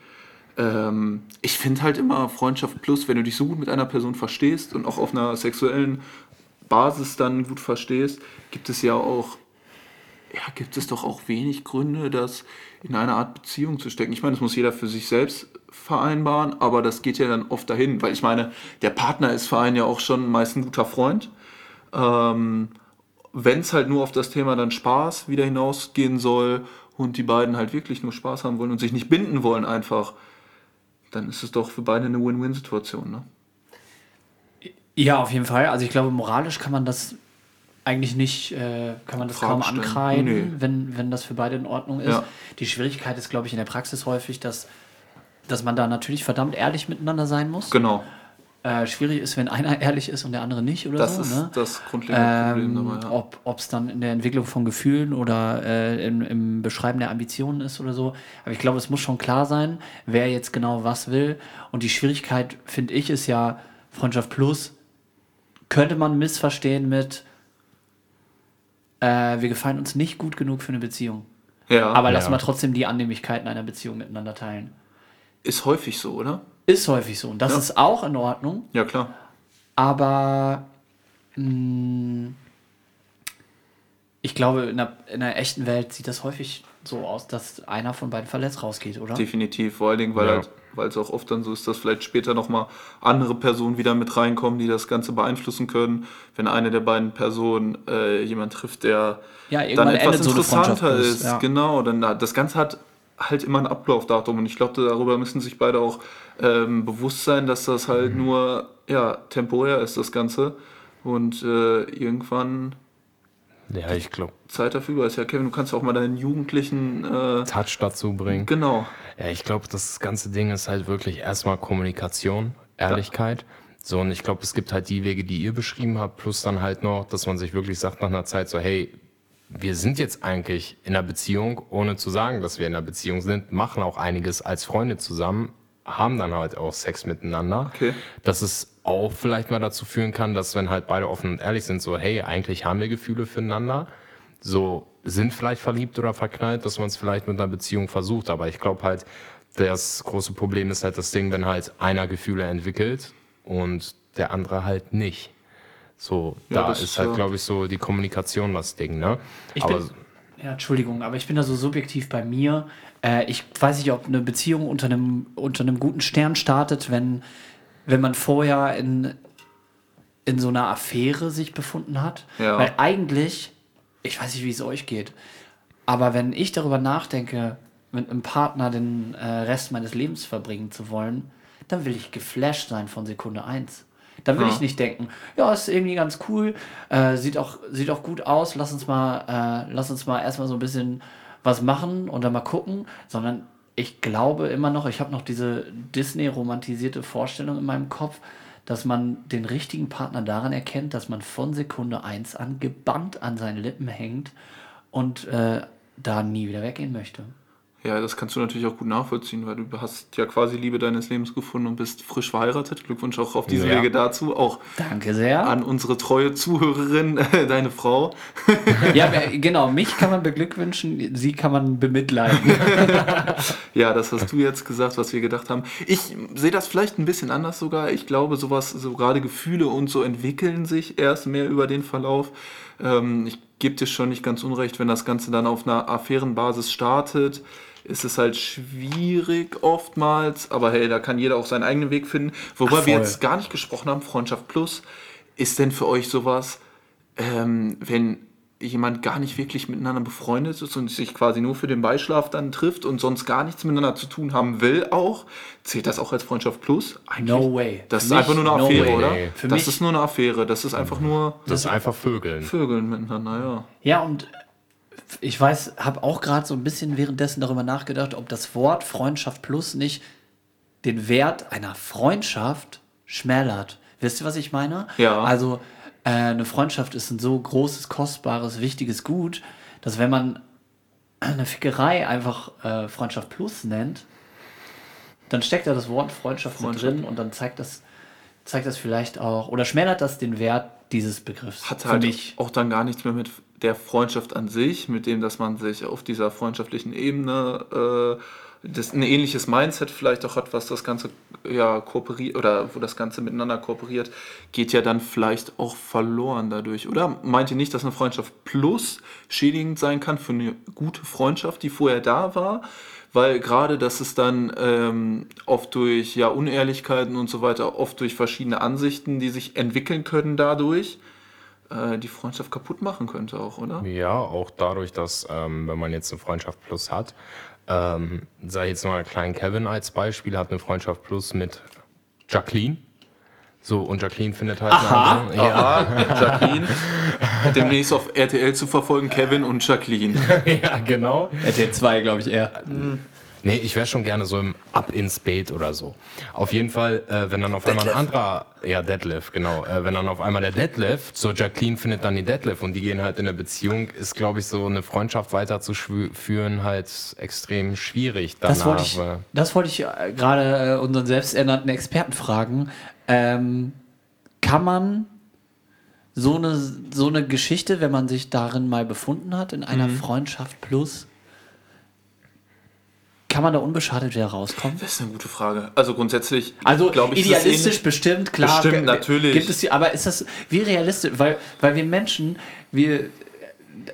S5: ähm, ich finde halt immer Freundschaft plus, wenn du dich so gut mit einer Person verstehst und auch auf einer sexuellen Basis dann gut verstehst, gibt es ja auch, ja, gibt es doch auch wenig Gründe, das in eine Art Beziehung zu stecken. Ich meine, das muss jeder für sich selbst vereinbaren, aber das geht ja dann oft dahin, weil ich meine, der Partner ist für einen ja auch schon meist ein guter Freund. Ähm, wenn es halt nur auf das Thema dann Spaß wieder hinausgehen soll und die beiden halt wirklich nur Spaß haben wollen und sich nicht binden wollen einfach, dann ist es doch für beide eine Win-Win-Situation. Ne?
S3: Ja, auf jeden Fall. Also ich glaube, moralisch kann man das eigentlich nicht, äh, kann man das
S5: Fragen
S3: kaum ankreiden,
S5: Nee.
S3: wenn, wenn das für beide in Ordnung ist.
S5: Ja.
S3: Die Schwierigkeit ist, glaube ich, in der Praxis häufig, dass, dass man da natürlich verdammt ehrlich miteinander sein muss.
S5: Genau,
S3: Äh, schwierig ist, wenn einer ehrlich ist und der andere nicht oder
S5: das
S3: so.
S5: ist
S3: ne?
S5: das grundlegende Problem
S3: Ähm,
S5: dabei. Ja.
S3: Ob es dann in der Entwicklung von Gefühlen oder äh, im, im Beschreiben der Ambitionen ist oder so. Aber ich glaube, es muss schon klar sein, wer jetzt genau was will. Und die Schwierigkeit, finde ich, ist ja Freundschaft Plus, könnte man missverstehen mit, äh, wir gefallen uns nicht gut genug für eine Beziehung.
S5: ja,
S3: Aber lassen
S4: Ja.
S3: wir trotzdem die Annehmlichkeiten einer Beziehung miteinander teilen.
S5: ist häufig so, oder?
S3: Ist häufig so. Und das
S5: Ja.
S3: ist auch in Ordnung.
S5: Ja, klar.
S3: Aber mh, ich glaube, in der, in der echten Welt sieht das häufig so aus, dass einer von beiden verletzt rausgeht, oder?
S5: Definitiv, vor allen Dingen, weil
S4: Ja.
S5: halt, weil es auch oft dann so ist, dass vielleicht später nochmal andere Personen wieder mit reinkommen, die das Ganze beeinflussen können. Wenn eine der beiden Personen äh, jemand trifft, der
S3: Ja,
S5: dann etwas
S3: so
S5: interessanter
S3: bloß,
S5: ist.
S3: ja.
S5: Genau, dann das Ganze hat halt immer ein Ablaufdatum und ich glaube, darüber müssen sich beide auch ähm, bewusst sein, dass das halt
S3: Mhm.
S5: nur ja, temporär ist, das Ganze. Und äh, irgendwann
S4: Ja, ich glaube,
S5: Zeit dafür ist. Ja, Kevin, du kannst auch mal deinen Jugendlichen äh,
S4: Touch dazu bringen.
S5: genau.
S4: Ja, ich glaube, das ganze Ding ist halt wirklich erstmal Kommunikation, Ehrlichkeit. So, und ich glaube, es gibt halt die Wege, die ihr beschrieben habt, plus dann halt noch, dass man sich wirklich sagt nach einer Zeit so, hey, wir sind jetzt eigentlich in einer Beziehung, ohne zu sagen, dass wir in einer Beziehung sind, machen auch einiges als Freunde zusammen, haben dann halt auch Sex miteinander.
S5: Okay.
S4: Dass es auch vielleicht mal dazu führen kann, dass wenn halt beide offen und ehrlich sind, so, hey, eigentlich haben wir Gefühle füreinander, so sind vielleicht verliebt oder verknallt, dass man es vielleicht mit einer Beziehung versucht. Aber ich glaube halt, das große Problem ist halt das Ding, wenn halt einer Gefühle entwickelt und der andere halt nicht. So,
S5: Ja,
S4: da ist
S5: ist
S4: halt,
S5: ja-
S4: glaube ich, so die Kommunikation das Ding, ne?
S3: Ich
S4: Aber
S3: bin- ja, Entschuldigung, aber ich bin da so subjektiv bei mir. Äh, ich weiß nicht, ob eine Beziehung unter einem, unter einem guten Stern startet, wenn, wenn man vorher in, in so einer Affäre sich befunden hat.
S5: Ja.
S3: Weil eigentlich, ich weiß nicht, wie es euch geht, aber wenn ich darüber nachdenke, mit einem Partner den äh, Rest meines Lebens verbringen zu wollen, dann will ich geflasht sein von Sekunde 1. Dann will
S5: Ja.
S3: ich nicht denken, ja, ist irgendwie ganz cool, äh, sieht, auch, sieht auch gut aus, lass uns mal, äh, lass uns mal erstmal so ein bisschen was machen und dann mal gucken, sondern ich glaube immer noch, ich habe noch diese Disney-romantisierte Vorstellung in meinem Kopf, dass man den richtigen Partner daran erkennt, dass man von Sekunde 1 an gebannt an seinen Lippen hängt und äh, da nie wieder weggehen möchte.
S5: Ja, das kannst du natürlich auch gut nachvollziehen, weil du hast ja quasi Liebe deines Lebens gefunden und bist frisch verheiratet. Glückwunsch auch auf diese
S4: Ja.
S5: Wege dazu. Auch
S3: Danke sehr.
S5: an unsere treue Zuhörerin, deine Frau.
S3: Ja, äh, genau, mich kann man beglückwünschen, sie kann man bemitleiden.
S5: Ja, das hast du jetzt gesagt, was wir gedacht haben. Ich sehe das vielleicht ein bisschen anders sogar. Ich glaube, sowas, so gerade Gefühle und so entwickeln sich erst mehr über den Verlauf. Ähm, ich gebe dir schon nicht ganz unrecht, wenn das Ganze dann auf einer Affärenbasis startet, ist es halt schwierig oftmals. Aber hey, da kann jeder auch seinen eigenen Weg finden. Worüber
S3: Ach,
S5: wir jetzt gar nicht gesprochen haben, Freundschaft Plus, ist denn für euch sowas, ähm, wenn jemand gar nicht wirklich miteinander befreundet ist und sich quasi nur für den Beischlaf dann trifft und sonst gar nichts miteinander zu tun haben will auch, zählt das auch als Freundschaft Plus? Eigentlich,
S3: No way.
S5: Das
S3: Für
S5: ist einfach
S3: mich,
S5: nur eine
S3: no
S5: Affäre,
S3: way.
S5: oder?
S3: Für
S5: das
S3: mich-
S5: ist nur eine Affäre. Das ist einfach nur
S4: Das ist einfach Vögeln.
S5: Vögeln miteinander, ja.
S3: Ja, und ich weiß, habe auch gerade so ein bisschen währenddessen darüber nachgedacht, ob das Wort Freundschaft plus nicht den Wert einer Freundschaft schmälert. Wisst ihr, was ich meine?
S5: Ja.
S3: Also äh, eine Freundschaft ist ein so großes, kostbares, wichtiges Gut, dass wenn man eine Fickerei einfach äh, Freundschaft plus nennt, dann steckt da das Wort Freundschaft, mit
S5: Freundschaft.
S3: drin und dann zeigt das, zeigt das vielleicht auch, oder schmälert das den Wert dieses Begriffs.
S5: Hat
S3: für
S5: halt
S3: mich.
S5: auch dann gar nichts mehr mit der Freundschaft an sich, mit dem, dass man sich auf dieser freundschaftlichen Ebene äh, das, ein ähnliches Mindset vielleicht auch hat, was das Ganze ja kooperiert oder wo das Ganze miteinander kooperiert, geht ja dann vielleicht auch verloren dadurch, oder? Meint ihr nicht, dass eine Freundschaft plus schädigend sein kann für eine gute Freundschaft, die vorher da war? Weil gerade, dass es dann ähm, oft durch ja, Unehrlichkeiten und so weiter, oft durch verschiedene Ansichten, die sich entwickeln können dadurch, äh, die Freundschaft kaputt machen könnte auch, oder?
S4: Ja, auch dadurch, dass, ähm, wenn man jetzt eine Freundschaft Plus hat, ähm, sei jetzt mal Klein Kevin als Beispiel, hat eine Freundschaft Plus mit Jacqueline. So, und Jacqueline findet halt
S3: Aha.
S4: eine andere. Ja,
S5: Aha, Jacqueline. Demnächst auf RTL zu verfolgen, Kevin und Jacqueline.
S4: ja, genau.
S3: RTL 2, glaube ich, eher.
S4: Nee, ich wäre schon gerne so im Up ins Bait oder so. Auf jeden Fall, äh, wenn dann auf einmal ein anderer, ja, Deadlift, genau, äh, wenn dann auf einmal der Deadlift, so Jacqueline findet dann die Deadlift und die gehen halt in eine Beziehung, ist, glaube ich, so eine Freundschaft weiterzuführen halt extrem schwierig danach.
S3: Das wollte ich, das wollte ich äh, gerade äh, unseren selbsternannten Experten fragen. Ähm, kann man so eine, so eine Geschichte, wenn man sich darin mal befunden hat, in einer Freundschaft plus, kann man da unbeschadet wieder rauskommen?
S5: Das ist eine gute Frage. Also grundsätzlich,
S3: Also
S5: glaube ich,
S3: idealistisch bestimmt, klar.
S5: Bestimmt, natürlich.
S3: Gibt es die, aber ist das wie realistisch? Weil, weil wir Menschen, wir,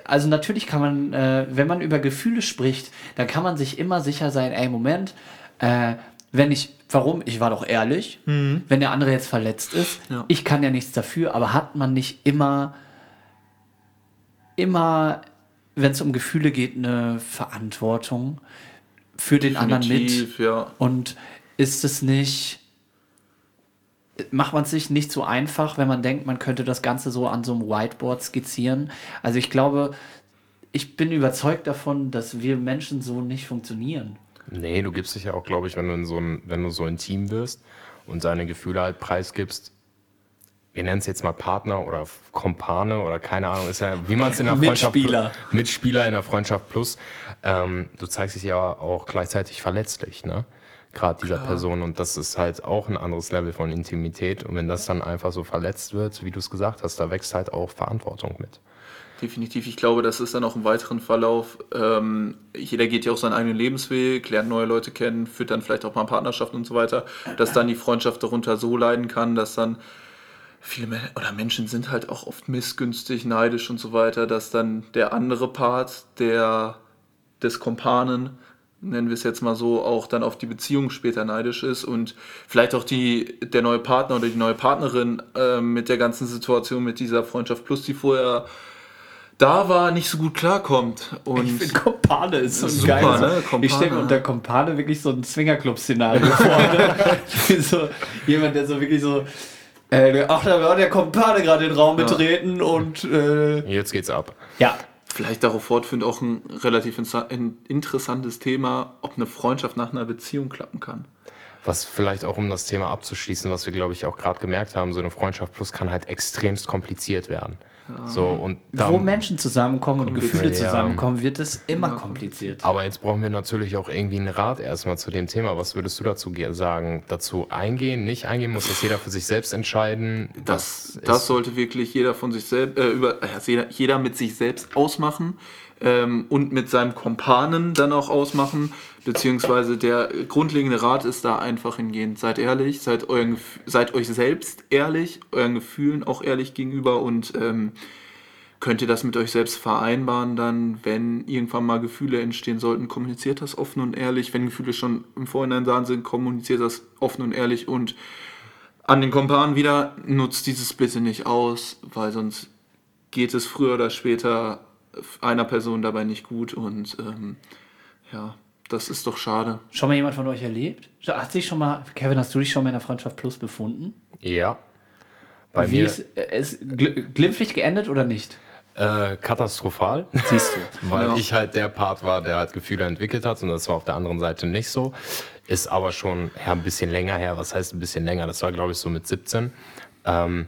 S3: also natürlich kann man, äh, wenn man über Gefühle spricht, dann kann man sich immer sicher sein, ey, Moment, äh, wenn ich, warum? Ich war doch ehrlich, wenn der andere jetzt verletzt ist,
S5: Ja.
S3: ich kann ja nichts dafür, aber hat man nicht immer, immer, wenn es um Gefühle geht, eine Verantwortung für den anderen mit?
S5: Ja.
S3: Und ist es nicht, macht man es sich nicht so einfach, wenn man denkt, man könnte das Ganze so an so einem Whiteboard skizzieren? Also ich glaube, ich bin überzeugt davon, dass wir Menschen so nicht funktionieren.
S4: Nee, du gibst dich ja auch, glaube ich, wenn du, in so ein, wenn du so intim wirst und seine Gefühle halt preisgibst, wir nennen es jetzt mal Partner oder Kompane oder keine Ahnung, ist ja, wie man es in der Freundschaft
S3: Mitspieler.
S4: Mitspieler in der Freundschaft plus, ähm, du zeigst dich ja auch gleichzeitig verletzlich, ne? Gerade dieser Person und das ist halt auch ein anderes Level von Intimität und wenn das dann einfach so verletzt wird, wie du es gesagt hast, da wächst halt auch Verantwortung mit.
S5: Definitiv. Ich glaube, das ist dann auch im weiteren Verlauf. Ähm, jeder geht ja auch seinen eigenen Lebensweg, lernt neue Leute kennen, führt dann vielleicht auch mal Partnerschaften und so weiter, dass dann die Freundschaft darunter so leiden kann, dass dann viele Men oder Menschen sind halt auch oft missgünstig, neidisch und so weiter, dass dann der andere Part der, des Kompanen, nennen wir es jetzt mal so, auch dann auf die Beziehung später neidisch ist und vielleicht auch die, der neue Partner oder die neue Partnerin äh, mit der ganzen Situation, mit dieser Freundschaft plus, die vorher da war, nicht so gut klarkommt. Und
S3: Ich finde Kompane ist so
S5: Super,
S3: geil.
S5: ne?
S3: Ich stelle mir unter Kompane wirklich so ein Swingerclub-Szenario vor. Ne? So jemand, der so wirklich so. Äh, der- ach, da war der Kompane gerade in den Raum betreten und. Äh,
S4: Jetzt geht's ab.
S3: ja.
S5: vielleicht darauf fortführend auch ein relativ ein interessantes Thema, ob eine Freundschaft nach einer Beziehung klappen kann.
S4: Was vielleicht auch, um das Thema abzuschließen, was wir, glaube ich, auch gerade gemerkt haben, so eine Freundschaft plus kann halt extremst kompliziert werden. So, und da,
S3: Wo Menschen zusammenkommen und Gefühle
S4: Ja.
S3: zusammenkommen, wird es immer kompliziert.
S4: aber jetzt brauchen wir natürlich auch irgendwie einen Rat erstmal zu dem Thema. Was würdest du dazu ge- sagen? Dazu eingehen, nicht eingehen? Muss das jeder für sich selbst entscheiden?
S5: Das, das sollte wirklich jeder von sich selbst, äh, über, äh, jeder, jeder mit sich selbst ausmachen ähm, und mit seinem Kompanen dann auch ausmachen. Beziehungsweise der grundlegende Rat ist da einfach hingehend. Seid ehrlich, seid, euren, seid euch selbst ehrlich, euren Gefühlen auch ehrlich gegenüber und ähm, könnt ihr das mit euch selbst vereinbaren, dann, wenn irgendwann mal Gefühle entstehen sollten, kommuniziert das offen und ehrlich. Wenn Gefühle schon im Vorhinein da sind, kommuniziert das offen und ehrlich und an den Kompan wieder, nutzt dieses bitte nicht aus, weil sonst geht es früher oder später einer Person dabei nicht gut und ähm, ja, das ist doch schade.
S3: Schon mal jemand von euch erlebt? Hat sich schon mal, Kevin, hast du dich schon mal in der Freundschaft Plus befunden?
S4: Ja. Bei
S3: Wie
S4: mir
S3: ist, äh, ist gl glimpflich geendet oder nicht?
S4: äh, katastrophal.
S3: Siehst du.
S4: weil
S5: Ja.
S4: ich halt der Part war, der halt Gefühle entwickelt hat und das war auf der anderen Seite nicht so. Ist aber schon ja, ein bisschen länger her. Was heißt ein bisschen länger? Das war, glaube ich, so mit 17. Ähm,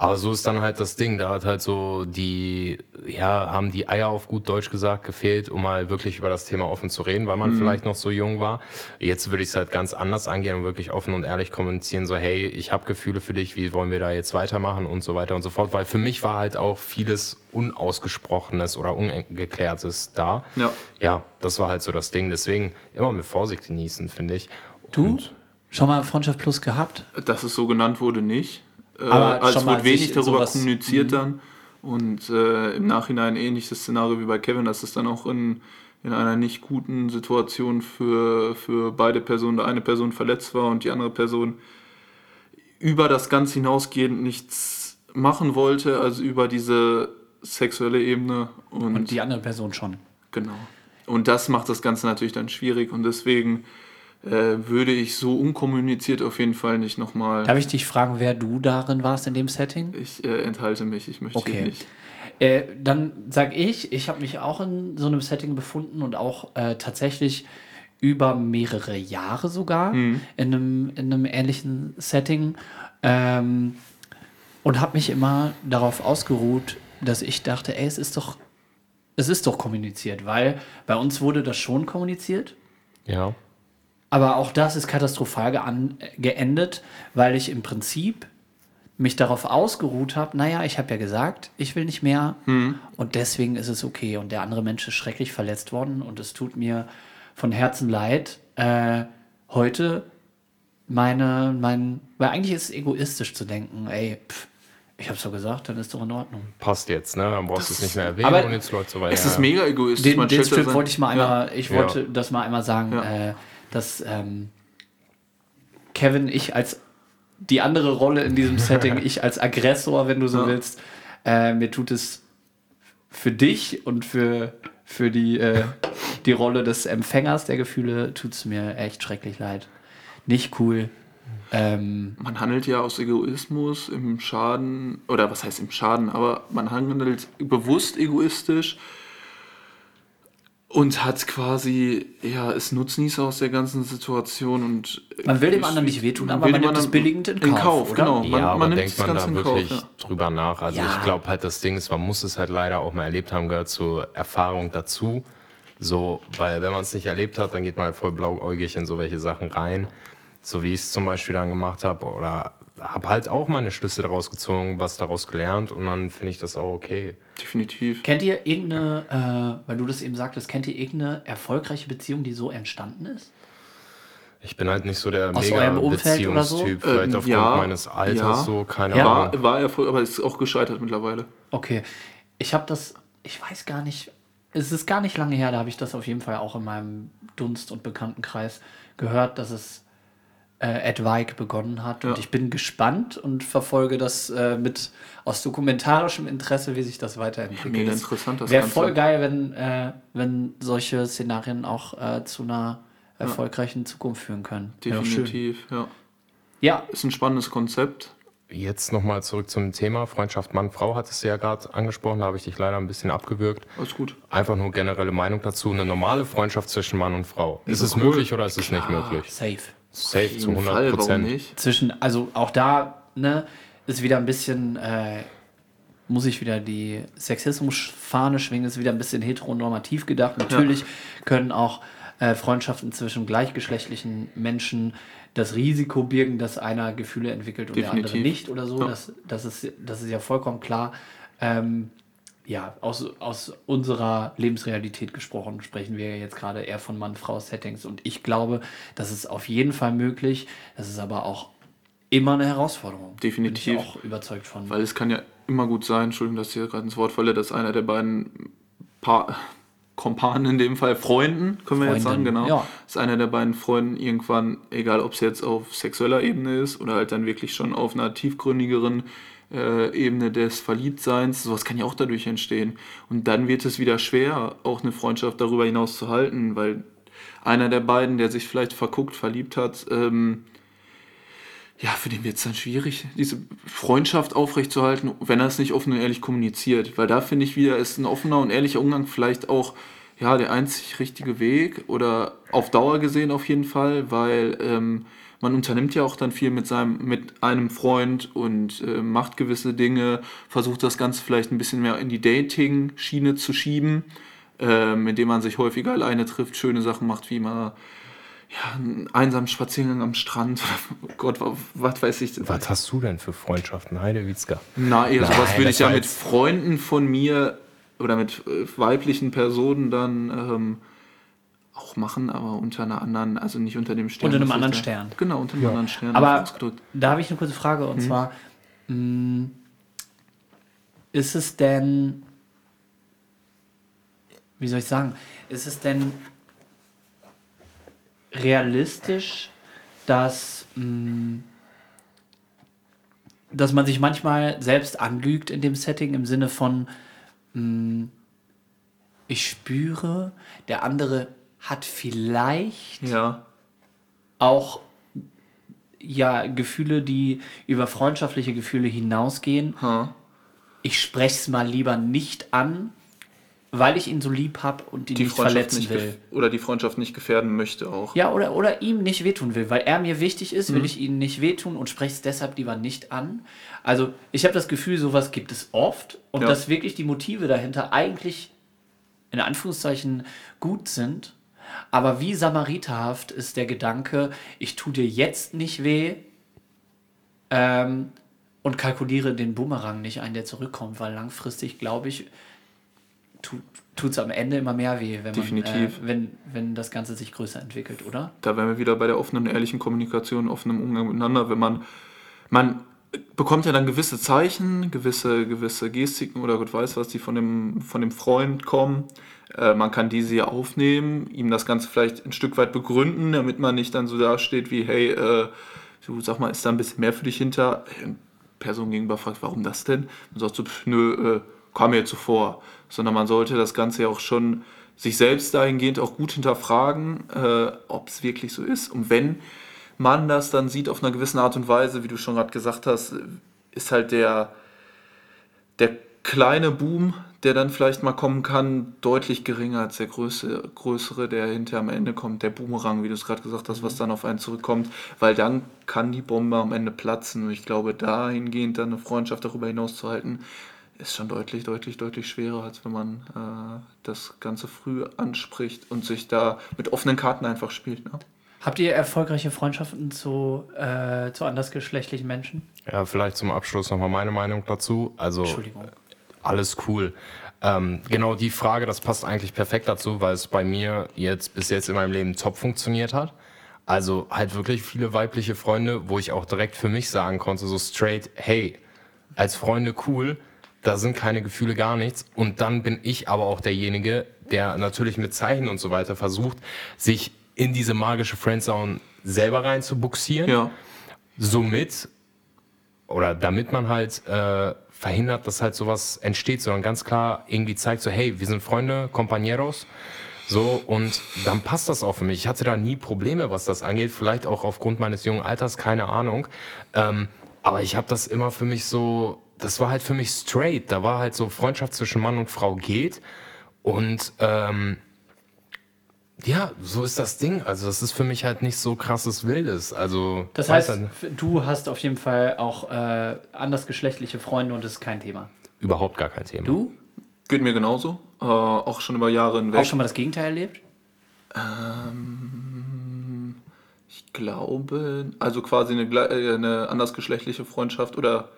S4: aber so ist dann halt das Ding. Da hat halt so die, ja, haben die Eier auf gut Deutsch gesagt gefehlt, um mal wirklich über das Thema offen zu reden, weil man vielleicht noch so jung war. Jetzt würde ich es halt ganz anders angehen und wirklich offen und ehrlich kommunizieren, so hey, ich habe Gefühle für dich, wie wollen wir da jetzt weitermachen und so weiter und so fort. Weil für mich war halt auch vieles Unausgesprochenes oder Ungeklärtes da.
S5: Ja.
S4: Ja, das war halt so das Ding. Deswegen immer mit Vorsicht genießen, finde ich.
S3: Du?
S4: Und
S3: Schon mal Freundschaft Plus gehabt?
S5: Dass es so genannt wurde, nicht. Äh,
S3: Aber
S5: es wurde wenig darüber kommuniziert dann. Und äh, im Nachhinein ähnliches Szenario wie bei Kevin, dass es dann auch in, in einer nicht guten Situation für, für beide Personen, der eine Person verletzt war und die andere Person über das Ganze hinausgehend nichts machen wollte, also über diese sexuelle Ebene. Und,
S3: Und die andere Person schon.
S5: Genau. Und das macht das Ganze natürlich dann schwierig und deswegen würde ich so unkommuniziert auf jeden Fall nicht nochmal.
S3: Darf ich dich fragen, wer du darin warst in dem Setting?
S5: Ich äh, enthalte mich, ich möchte
S3: Okay.
S5: hier nicht.
S3: Äh, dann sag ich, ich habe mich auch in so einem Setting befunden und auch äh, tatsächlich über mehrere Jahre sogar in, einem, in einem ähnlichen Setting ähm, und habe mich immer darauf ausgeruht, dass ich dachte, ey, es ist doch, es ist doch kommuniziert, weil bei uns wurde das schon kommuniziert,
S4: ja,
S3: aber auch das ist katastrophal gean- geendet, weil ich im Prinzip mich darauf ausgeruht habe, naja, ich habe ja gesagt, ich will nicht mehr und deswegen ist es okay. Und der andere Mensch ist schrecklich verletzt worden und es tut mir von Herzen leid, äh, heute meine, mein, weil eigentlich ist es egoistisch zu denken, ey, pff, ich habe so gesagt, dann ist doch in Ordnung.
S4: passt jetzt, ne? Dann brauchst du es nicht mehr erwähnen
S3: Aber
S4: und jetzt läuft so weiter.
S5: Es ist mega egoistisch.
S3: Den, den Strip wollte ich mal einmal, ich
S4: Ja.
S3: wollte das mal einmal sagen,
S5: Ja.
S3: äh, dass ähm, Kevin, ich als die andere Rolle in diesem Setting, ich als Aggressor, wenn du so
S5: Ja.
S3: willst, äh, mir tut es für dich und für, für die, äh, die Rolle des Empfängers der Gefühle, tut es mir echt schrecklich leid. Nicht cool. Ähm,
S5: Man handelt ja aus Egoismus im Schaden, oder was heißt im Schaden, aber man handelt bewusst egoistisch und hat quasi, ja, ist Nutznießer aus der ganzen Situation und
S3: Man will dem anderen nicht wehtun, aber
S5: will
S3: man nimmt es
S5: anderen
S3: billigend in Kauf, oder?
S5: genau.
S4: ja,
S5: Man,
S4: aber
S5: man nimmt
S4: denkt
S5: das
S4: man da
S5: in
S4: wirklich
S5: Kauf. Ja.
S4: drüber nach? Also
S3: Ja.
S4: ich glaube halt, das Ding ist, man muss es halt leider auch mal erlebt haben, gehört zur Erfahrung dazu. So, weil wenn man es nicht erlebt hat, dann geht man halt voll blauäugig in so welche Sachen rein. So wie ich es zum Beispiel dann gemacht habe oder habe halt auch meine Schlüsse daraus gezogen, was daraus gelernt und dann finde ich das auch okay.
S5: Definitiv.
S3: Kennt ihr irgendeine, äh, weil du das eben sagtest, kennt ihr irgendeine erfolgreiche Beziehung, die so entstanden ist?
S4: Ich bin halt nicht so der
S3: Aus
S4: mega
S3: oder so?
S4: Beziehungstyp, vielleicht
S5: Ähm,
S4: aufgrund
S5: ja,
S4: meines Alters
S5: ja.
S4: so, keine
S3: Ja.
S4: Ahnung.
S5: War, war Erfolg, aber ist auch gescheitert mittlerweile.
S3: Okay. Ich habe das, ich weiß gar nicht, es ist gar nicht lange her, da habe ich das auf jeden Fall auch in meinem Dunst- und Bekanntenkreis gehört, dass es äh, Ed Weig begonnen hat. Und
S5: Ja.
S3: ich bin gespannt und verfolge das äh, mit aus dokumentarischem Interesse, wie sich das weiterentwickelt.
S5: mega
S3: Es
S5: interessant, das
S3: Wäre voll geil, wenn, äh, wenn solche Szenarien auch äh, zu einer erfolgreichen Zukunft führen können.
S5: Definitiv, ja.
S3: Ja,
S5: Ist ein spannendes Konzept.
S4: Jetzt nochmal zurück zum Thema Freundschaft Mann-Frau, hattest du ja gerade angesprochen, da habe ich dich leider ein bisschen abgewürgt.
S5: Alles gut.
S4: Einfach nur generelle Meinung dazu, eine normale Freundschaft zwischen Mann und Frau. Ist es möglich oder ist es nicht möglich?
S3: safe.
S4: Safe zu
S5: jeden
S4: 100
S5: Fall, warum
S4: Prozent.
S5: nicht?
S3: zwischen, also auch da, ne, ist wieder ein bisschen, äh, muss ich wieder die Sexismusfahne schwingen, ist wieder ein bisschen heteronormativ gedacht. Natürlich können auch äh, Freundschaften zwischen gleichgeschlechtlichen Menschen das Risiko birgen, dass einer Gefühle entwickelt und der andere
S5: Definitiv.
S3: nicht oder so.
S5: Ja.
S3: Das, das, ist, das ist ja vollkommen klar. Ähm, ja, aus, aus unserer Lebensrealität gesprochen, sprechen wir ja jetzt gerade eher von Mann-Frau-Settings. Und ich glaube, das ist auf jeden Fall möglich. Das ist aber auch immer eine Herausforderung.
S5: Definitiv.
S3: Bin ich auch überzeugt von.
S5: Weil es kann ja immer gut sein, Entschuldigung, dass ich hier gerade ins Wort falle, dass einer der beiden Paar, Kompanen in dem Fall, Freunden, können wir jetzt sagen,
S3: Freundin,
S5: genau,
S3: ja.
S5: dass einer der beiden Freunden irgendwann, egal ob es jetzt auf sexueller Ebene ist oder halt dann wirklich schon auf einer tiefgründigeren äh, Ebene des Verliebtseins, sowas kann ja auch dadurch entstehen. Und dann wird es wieder schwer, auch eine Freundschaft darüber hinaus zu halten, weil einer der beiden, der sich vielleicht verguckt, verliebt hat, ähm, ja, für den wird es dann schwierig, diese Freundschaft aufrechtzuerhalten, wenn er es nicht offen und ehrlich kommuniziert. Weil da finde ich wieder, ist ein offener und ehrlicher Umgang vielleicht auch ja, der einzig richtige Weg oder auf Dauer gesehen auf jeden Fall, weil ähm, man unternimmt ja auch dann viel mit seinem, mit einem Freund und äh, macht gewisse Dinge, versucht das Ganze vielleicht ein bisschen mehr in die Dating-Schiene zu schieben, ähm, indem man sich häufiger alleine trifft, schöne Sachen macht, wie mal ja, einen einsamen Spaziergang am Strand oh Gott, wa- was weiß ich.
S4: Was hast du denn für Freundschaften, Heidewitzka?
S5: Na, eher
S4: Nein,
S5: sowas würde ich ja mit Freunden von mir oder mit äh, weiblichen Personen dann ähm, auch machen, aber unter einer anderen, also nicht unter dem Stern.
S3: Unter einem anderen
S5: da-
S3: Stern.
S5: Genau, unter einem anderen Stern.
S3: Aber da habe ich eine kurze Frage und zwar, mh, ist es denn, wie soll ich sagen, ist es denn realistisch, dass, mh, dass man sich manchmal selbst anlügt in dem Setting im Sinne von, mh, ich spüre, der andere hat vielleicht
S5: Ja,
S3: auch ja Gefühle, die über freundschaftliche Gefühle hinausgehen.
S5: ha.
S3: Ich spreche es mal lieber nicht an, weil ich ihn so lieb habe und ihn
S5: die
S3: nicht
S5: Freundschaft
S3: verletzen
S5: nicht
S3: will.
S5: oder die Freundschaft nicht gefährden möchte auch.
S3: Ja, oder, oder ihm nicht wehtun will, weil er mir wichtig ist,
S5: Mhm.
S3: will ich ihn nicht wehtun und spreche es deshalb lieber nicht an. Also ich habe das Gefühl, sowas gibt es oft und
S5: Ja.
S3: dass wirklich die Motive dahinter eigentlich in Anführungszeichen gut sind. Aber wie samariterhaft ist der Gedanke, ich tue dir jetzt nicht weh ähm, und kalkuliere den Bumerang nicht ein, der zurückkommt, weil langfristig, glaube ich, tut es am Ende immer mehr weh, wenn, man, äh, wenn, wenn das Ganze sich größer entwickelt, oder?
S5: da wären wir wieder bei der offenen, ehrlichen Kommunikation, offenem Umgang miteinander, wenn man, man bekommt ja dann gewisse Zeichen, gewisse, gewisse Gestiken oder Gott weiß was, die von dem, von dem Freund kommen. Äh, man kann diese ja aufnehmen, ihm das Ganze vielleicht ein Stück weit begründen, damit man nicht dann so dasteht wie, hey, äh, du sag mal, ist da ein bisschen mehr für dich hinter? Äh, Person gegenüber fragt, warum das denn? Man sagt so, pff, nö, äh, kam mir jetzt so vor. Sondern man sollte das Ganze ja auch schon sich selbst dahingehend auch gut hinterfragen, äh, ob es wirklich so ist. Und wenn man das dann sieht auf einer gewissen Art und Weise, wie du schon gerade gesagt hast, ist halt der, der kleine Boom, der dann vielleicht mal kommen kann, deutlich geringer als der größere, größere der hinterher am Ende kommt, der Boomerang, wie du es gerade gesagt hast, was dann auf einen zurückkommt, weil dann kann die Bombe am Ende platzen. Und ich glaube, dahingehend dann eine Freundschaft darüber hinaus zu halten, ist schon deutlich, deutlich, deutlich schwerer, als wenn man äh, das Ganze früh anspricht und sich da mit offenen Karten einfach spielt. Ne?
S3: Habt ihr erfolgreiche Freundschaften zu, äh, zu andersgeschlechtlichen Menschen?
S4: Ja, vielleicht zum Abschluss nochmal meine Meinung dazu. Also
S3: Entschuldigung.
S4: Alles cool. Ähm, genau die Frage, das passt eigentlich perfekt dazu, weil es bei mir jetzt bis jetzt in meinem Leben top funktioniert hat. Also halt wirklich viele weibliche Freunde, wo ich auch direkt für mich sagen konnte, so straight, hey, als Freunde cool, da sind keine Gefühle, gar nichts. Und dann bin ich aber auch derjenige, der natürlich mit Zeichen und so weiter versucht, sich in diese magische Friendzone selber rein zu buxieren.
S5: Ja.
S4: Somit, oder damit man halt äh, verhindert, dass halt sowas entsteht, sondern ganz klar irgendwie zeigt so, hey, wir sind Freunde, Compañeros. So, und dann passt das auch für mich. Ich hatte da nie Probleme, was das angeht. Vielleicht auch aufgrund meines jungen Alters, keine Ahnung. Ähm, aber ich habe das immer für mich so, das war halt für mich straight. Da war halt so Freundschaft zwischen Mann und Frau geht. Und ähm, ja, so ist das Ding. Also das ist für mich halt nicht so krasses Wildes. Also
S3: Das heißt,
S4: halt
S3: du hast auf jeden Fall auch äh, andersgeschlechtliche Freunde und das ist kein Thema.
S4: überhaupt gar kein Thema.
S3: Du?
S5: Geht mir genauso. Äh, auch schon über Jahre hinweg.
S3: Auch schon mal das Gegenteil erlebt?
S5: Ich glaube, also quasi eine, äh, eine andersgeschlechtliche Freundschaft oder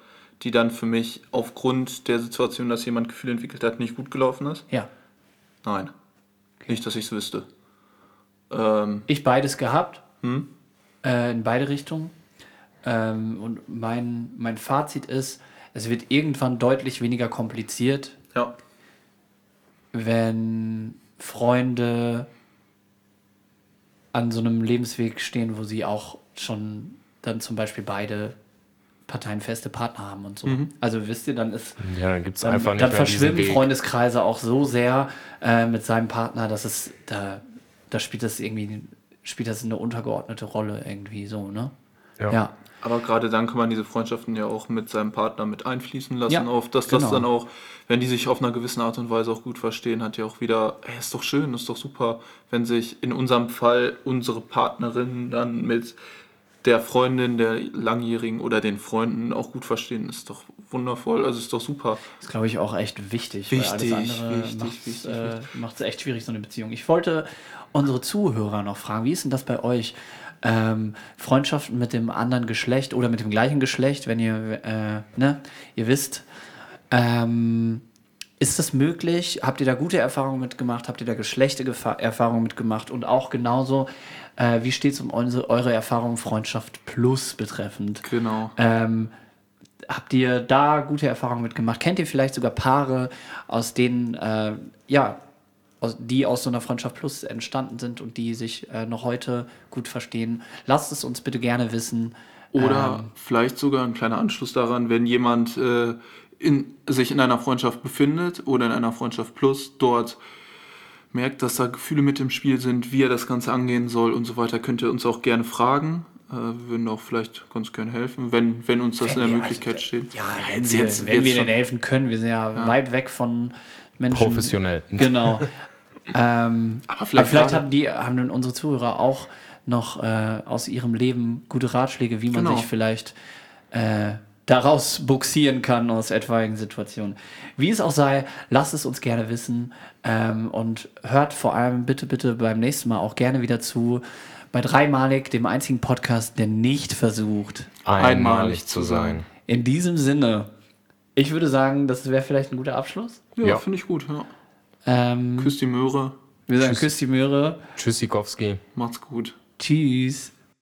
S5: die dann für mich aufgrund der Situation, dass jemand Gefühle entwickelt hat, nicht gut gelaufen ist.
S3: Ja.
S5: Nein. Nicht, dass ich es wüsste. Ähm,
S3: Ich beides gehabt.
S5: Hm?
S3: Äh, in beide Richtungen. Ähm, und mein, mein Fazit ist, es wird irgendwann deutlich weniger kompliziert,
S5: ja.
S3: wenn Freunde an so einem Lebensweg stehen, wo sie auch schon dann zum Beispiel beide Parteien feste Partner haben und so. Also wisst ihr, dann ist
S4: Ja, dann gibt's
S3: dann,
S4: einfach nicht
S3: dann verschwimmen. Freundeskreise auch so sehr äh, mit seinem Partner, dass es da, da spielt das irgendwie spielt das eine untergeordnete Rolle irgendwie so, ne?
S4: Ja.
S3: ja.
S5: Aber gerade dann kann man diese Freundschaften ja auch mit seinem Partner mit einfließen lassen,
S3: Ja,
S5: auf dass
S3: genau.
S5: das dann auch, wenn die sich auf einer gewissen Art und Weise auch gut verstehen, hat ja auch wieder, ey, ist doch schön, ist doch super, wenn sich in unserem Fall unsere Partnerin dann mit der Freundin, der langjährigen oder den Freunden auch gut verstehen, ist doch wundervoll, also ist doch super.
S3: ist, glaube ich, auch echt wichtig.
S5: Wichtig,
S3: weil alles andere
S5: wichtig,
S3: macht's,
S5: wichtig,
S3: äh, echt schwierig, so eine Beziehung. Ich wollte unsere Zuhörer noch fragen, wie ist denn das bei euch? Ähm, Freundschaften mit dem anderen Geschlecht oder mit dem gleichen Geschlecht, wenn ihr, äh, ne, ihr wisst, ähm, ist das möglich? Habt ihr da gute Erfahrungen mitgemacht? Habt ihr da geschlechte Erfahrungen mitgemacht? Und auch genauso, äh, wie steht es um eure, eure Erfahrung Freundschaft Plus betreffend?
S5: Genau.
S3: Ähm, habt ihr da gute Erfahrungen mitgemacht? Kennt ihr vielleicht sogar Paare, aus denen, äh, ja, die aus so einer Freundschaft Plus entstanden sind und die sich äh, noch heute gut verstehen? Lasst es uns bitte gerne wissen.
S5: Oder
S3: Ähm,
S5: vielleicht sogar ein kleiner Anschluss daran, wenn jemand äh, in, sich in einer Freundschaft befindet oder in einer Freundschaft plus dort merkt, dass da Gefühle mit im Spiel sind, wie er das Ganze angehen soll und so weiter, könnt ihr uns auch gerne fragen. Äh, wir würden auch vielleicht ganz gerne helfen, wenn, wenn uns das in der Möglichkeit
S3: also,
S5: steht.
S3: Ja, wenn,
S5: Jetzt-
S3: wir,
S5: jetzt-
S3: wenn
S5: jetzt
S3: wir denen helfen können, wir sind ja, weit weg von Menschen.
S4: Professionell.
S3: Genau. ähm, aber
S5: Aber
S3: vielleicht,
S5: vielleicht
S3: haben die, haben dann unsere Zuhörer auch noch äh, aus ihrem Leben gute Ratschläge, wie man
S5: Genau.
S3: sich vielleicht äh, daraus buxieren kann aus etwaigen Situationen. Wie es auch sei, lasst es uns gerne wissen ähm, und hört vor allem bitte, bitte beim nächsten Mal auch gerne wieder zu bei Dreimalig, dem einzigen Podcast, der nicht versucht,
S4: Einmalig zu sein.
S3: in diesem Sinne, ich würde sagen, das wäre vielleicht ein guter Abschluss.
S5: Ja,
S4: Ja.
S5: finde ich gut. Ja.
S3: Ähm,
S5: Küsst die Möhre,
S3: wir sagen
S4: Tschüss.
S3: Küss die Möhre.
S4: Tschüssikowski.
S5: macht's gut.
S3: Tschüss.